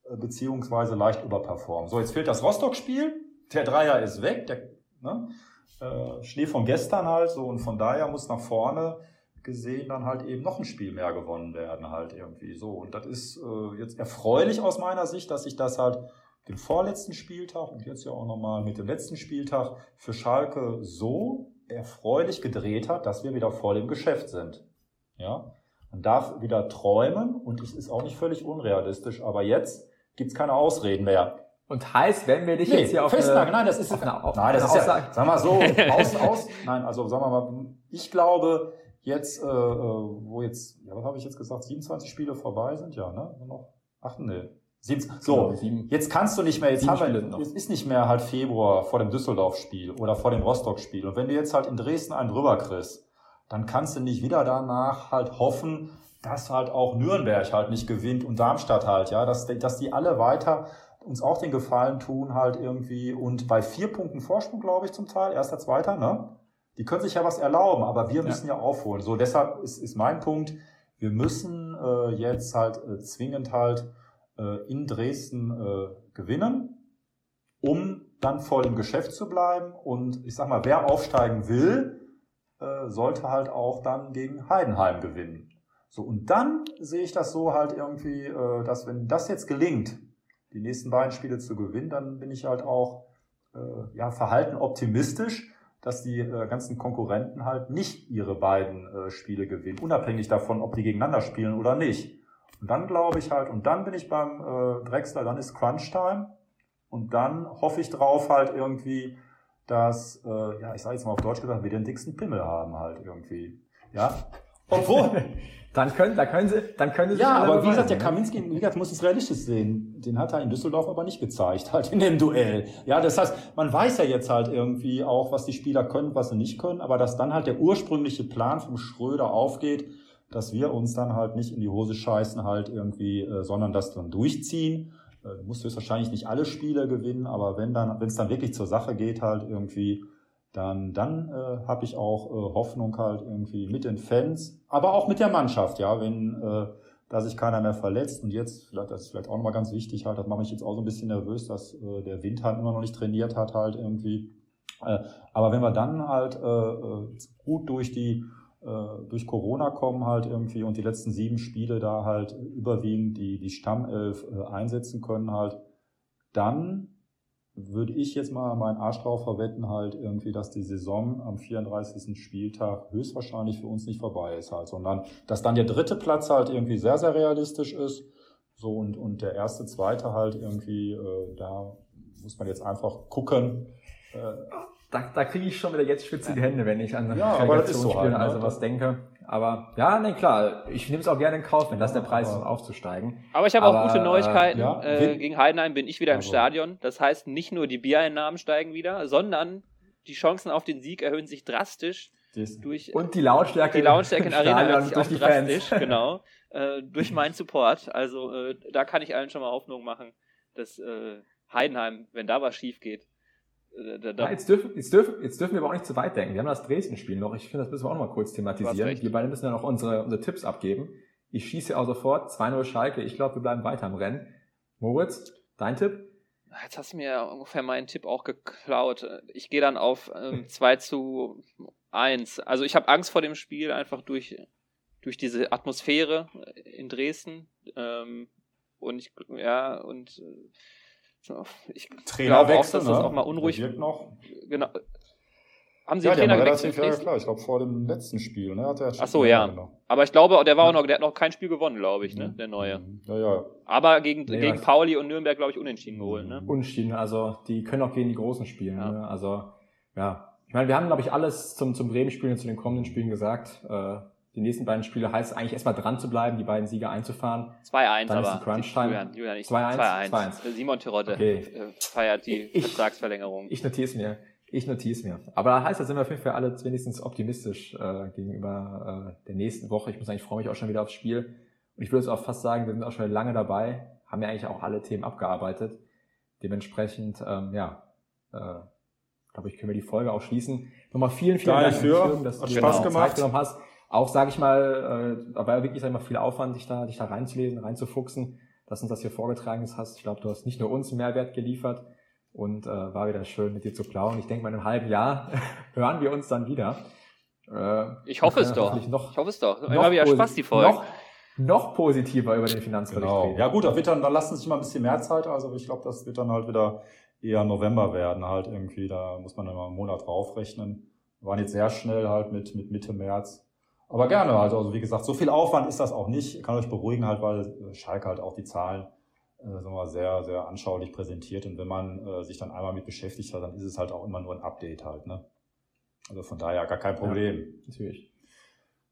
äh, beziehungsweise leicht überperformen. So, jetzt fehlt das Rostock-Spiel. Der Dreier ist weg, der ne, äh, Schnee von gestern halt so und von daher muss nach vorne gesehen dann halt eben noch ein Spiel mehr gewonnen werden halt irgendwie so und das ist äh, jetzt erfreulich aus meiner Sicht, dass sich das halt den vorletzten Spieltag und jetzt ja auch nochmal mit dem letzten Spieltag für Schalke so erfreulich gedreht hat, dass wir wieder voll im Geschäft sind. Ja, man darf wieder träumen und es ist auch nicht völlig unrealistisch, aber jetzt gibt's keine Ausreden mehr. Und heißt, wenn wir dich nee, jetzt hier auf festnageln, eine, nein, das ist, eine, auf nein, das ist Aussage. ja, sag mal so, aus, aus, nein, also sagen wir mal, ich glaube, jetzt, äh, äh wo jetzt, ja, was habe ich jetzt gesagt, 27 Spiele vorbei sind, ja, ne, noch, ach nee, so, jetzt kannst du nicht mehr, jetzt haben wir, es ist nicht mehr halt Februar vor dem Düsseldorf-Spiel oder vor dem Rostock-Spiel. Und wenn du jetzt halt in Dresden einen drüber kriegst, dann kannst du nicht wieder danach halt hoffen, dass halt auch Nürnberg halt nicht gewinnt und Darmstadt halt, ja, dass, dass die alle weiter uns auch den Gefallen tun halt irgendwie und bei vier Punkten Vorsprung, glaube ich, zum Teil, erster, zweiter, ne? Die können sich ja was erlauben, aber wir müssen ja, ja aufholen. So, deshalb ist, ist mein Punkt, wir müssen äh, jetzt halt äh, zwingend halt äh, in Dresden äh, gewinnen, um dann voll im Geschäft zu bleiben. Und ich sag mal, wer aufsteigen will, äh, sollte halt auch dann gegen Heidenheim gewinnen. So, und dann sehe ich das so halt irgendwie, äh, dass wenn das jetzt gelingt, die nächsten beiden Spiele zu gewinnen, dann bin ich halt auch äh, ja, verhalten optimistisch, dass die äh, ganzen Konkurrenten halt nicht ihre beiden äh, Spiele gewinnen, unabhängig davon, ob die gegeneinander spielen oder nicht. Und dann glaube ich halt, und dann bin ich beim äh, Drexler, dann ist Crunch-Time. Und dann hoffe ich drauf halt irgendwie, dass, äh, ja, ich sage jetzt mal auf Deutsch gesagt, wir den dicksten Pimmel haben halt irgendwie. Ja. Obwohl, Dann können, da können sie, dann können sie Ja, aber wie gesagt, der ne? Kaminski, wie gesagt, muss es realistisch sehen. Den hat er in Düsseldorf aber nicht gezeigt, halt in dem Duell. Ja, das heißt, man weiß ja jetzt halt irgendwie auch, was die Spieler können, was sie nicht können, aber dass dann halt der ursprüngliche Plan vom Schröder aufgeht, dass wir uns dann halt nicht in die Hose scheißen halt irgendwie, äh, sondern das dann durchziehen. Äh, du musst höchstwahrscheinlich nicht alle Spiele gewinnen, aber wenn dann, wenn es dann wirklich zur Sache geht halt irgendwie, dann, dann äh, habe ich auch äh, Hoffnung halt irgendwie mit den Fans, aber auch mit der Mannschaft, ja, wenn äh, da sich keiner mehr verletzt und jetzt, vielleicht, das ist vielleicht auch nochmal ganz wichtig halt, das macht mich jetzt auch so ein bisschen nervös, dass äh, der Wind halt immer noch nicht trainiert hat halt irgendwie. Äh, aber wenn wir dann halt äh, äh gut durch die äh, durch Corona kommen halt irgendwie und die letzten sieben Spiele da halt überwiegend die, die Stammelf äh, einsetzen können halt, dann würde ich jetzt mal meinen Arsch drauf verwetten, halt irgendwie, dass die Saison am 34. Spieltag höchstwahrscheinlich für uns nicht vorbei ist halt, sondern dass dann der dritte Platz halt irgendwie sehr, sehr realistisch ist. So und, und der erste, zweite halt irgendwie, äh, da muss man jetzt einfach gucken. Äh, da, da kriege ich schon wieder jetzt schwitzige Hände, wenn ich an ja, Relegationsspiele so halt, ne? also was denke. Aber ja, ne, klar, ich nehme es auch gerne in Kauf, wenn das der Preis ist, um aufzusteigen. Aber ich habe auch gute Neuigkeiten. Äh, ja, äh, gegen Heidenheim bin ich wieder im Stadion. Das heißt, nicht nur die Biereinnahmen steigen wieder, sondern die Chancen auf den Sieg erhöhen sich drastisch. Durch, und die Lautstärke, die Lautstärke in Arena erhöht sich auch drastisch, Fans. genau. Äh, durch meinen Support. Also äh, da kann ich allen schon mal Hoffnung machen, dass äh, Heidenheim, wenn da was schief geht, äh, da, da ja, jetzt, dürfen, jetzt, dürfen, jetzt dürfen wir aber auch nicht zu weit denken. Wir haben das Dresden-Spiel noch. Ich finde, das müssen wir auch noch mal kurz thematisieren. Wir beide müssen ja noch unsere, unsere Tipps abgeben. Ich schieße auch sofort 2-0 Schalke. Ich glaube, wir bleiben weiter im Rennen. Moritz, dein Tipp? Jetzt hast du mir ungefähr meinen Tipp auch geklaut. Ich gehe dann auf ähm, 2 zu 1. Also ich habe Angst vor dem Spiel, einfach durch, durch diese Atmosphäre in Dresden. Ähm, und ich, ja, und äh, ich Trainer glaube auch, dass das ne? auch mal unruhig wird noch. Genau. Haben Sie ja, den Trainer gewechselt? Ja, klar. Ich glaube vor dem letzten Spiel. Ne, hat er Ach so, ja. Genau. Aber ich glaube, der war auch noch, der hat noch kein Spiel gewonnen, glaube ich, ne, mhm. der neue. Mhm. Ja, ja. Aber gegen, nee, gegen Pauli und Nürnberg, glaube ich, unentschieden geholt, ne? Unentschieden, also die können auch gegen die Großen spielen. Ja. Ne? Also, ja. Ich meine, wir haben, glaube ich, alles zum, zum Bremen-Spiel und zu den kommenden Spielen gesagt. Äh, die nächsten beiden Spiele heißt es eigentlich erstmal dran zu bleiben, die beiden Siege einzufahren. 2-1, Dann ist die Crunch-Time. Julian, Julian, 2-1. Simon Terodde okay. Äh, feiert die ich, Vertragsverlängerung. Ich notiere es mir. Ich notiere es mir. Aber da heißt, da sind wir auf jeden Fall alle wenigstens optimistisch äh, gegenüber äh, der nächsten Woche. Ich muss sagen, ich freue mich auch schon wieder aufs Spiel. Und ich würde es auch fast sagen, wir sind auch schon lange dabei, haben ja eigentlich auch alle Themen abgearbeitet. Dementsprechend, ähm, ja, äh, glaube ich, können wir die Folge auch schließen. Nochmal vielen, vielen Dank, für. dass du dir Spaß gemacht. Zeit genommen hast auch, sage ich mal, äh, aber wirklich sag ich mal, viel Aufwand, dich da, dich da reinzulesen, reinzufuchsen, dass uns das hier vorgetragen ist hast. Ich glaube, du hast nicht nur uns Mehrwert geliefert und äh, war wieder schön mit dir zu plaudern. Ich denke mal, in einem halben Jahr hören wir uns dann wieder. Äh, ich hoffe es doch. Noch, ich hoffe es doch. Immer wieder Spaß, die Folge. Noch, noch positiver über den Finanzbericht genau. reden. Ja gut, da wird dann, da lassen sich mal ein bisschen mehr Zeit. Also ich glaube, das wird dann halt wieder eher November werden halt irgendwie. Da muss man dann mal einen Monat draufrechnen. Wir waren jetzt sehr schnell halt mit, mit Mitte März. Aber gerne, also, also wie gesagt, so viel Aufwand ist das auch nicht. Ich kann euch beruhigen halt, weil Schalke halt auch die Zahlen äh, sagen wir, sehr, sehr anschaulich präsentiert. Und wenn man äh, sich dann einmal mit beschäftigt hat, dann ist es halt auch immer nur ein Update halt. Ne? Also von daher gar kein Problem. Ja, natürlich.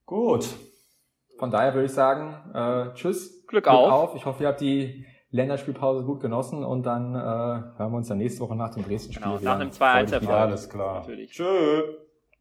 Gut. Von daher würde ich sagen, äh, tschüss. Glück, Glück auf. auf. Ich hoffe, ihr habt die Länderspielpause gut genossen und dann äh, hören wir uns dann nächste Woche nach dem Dresden-Spiel genau, nach einem 2-1 Alles klar. Natürlich. Tschüss.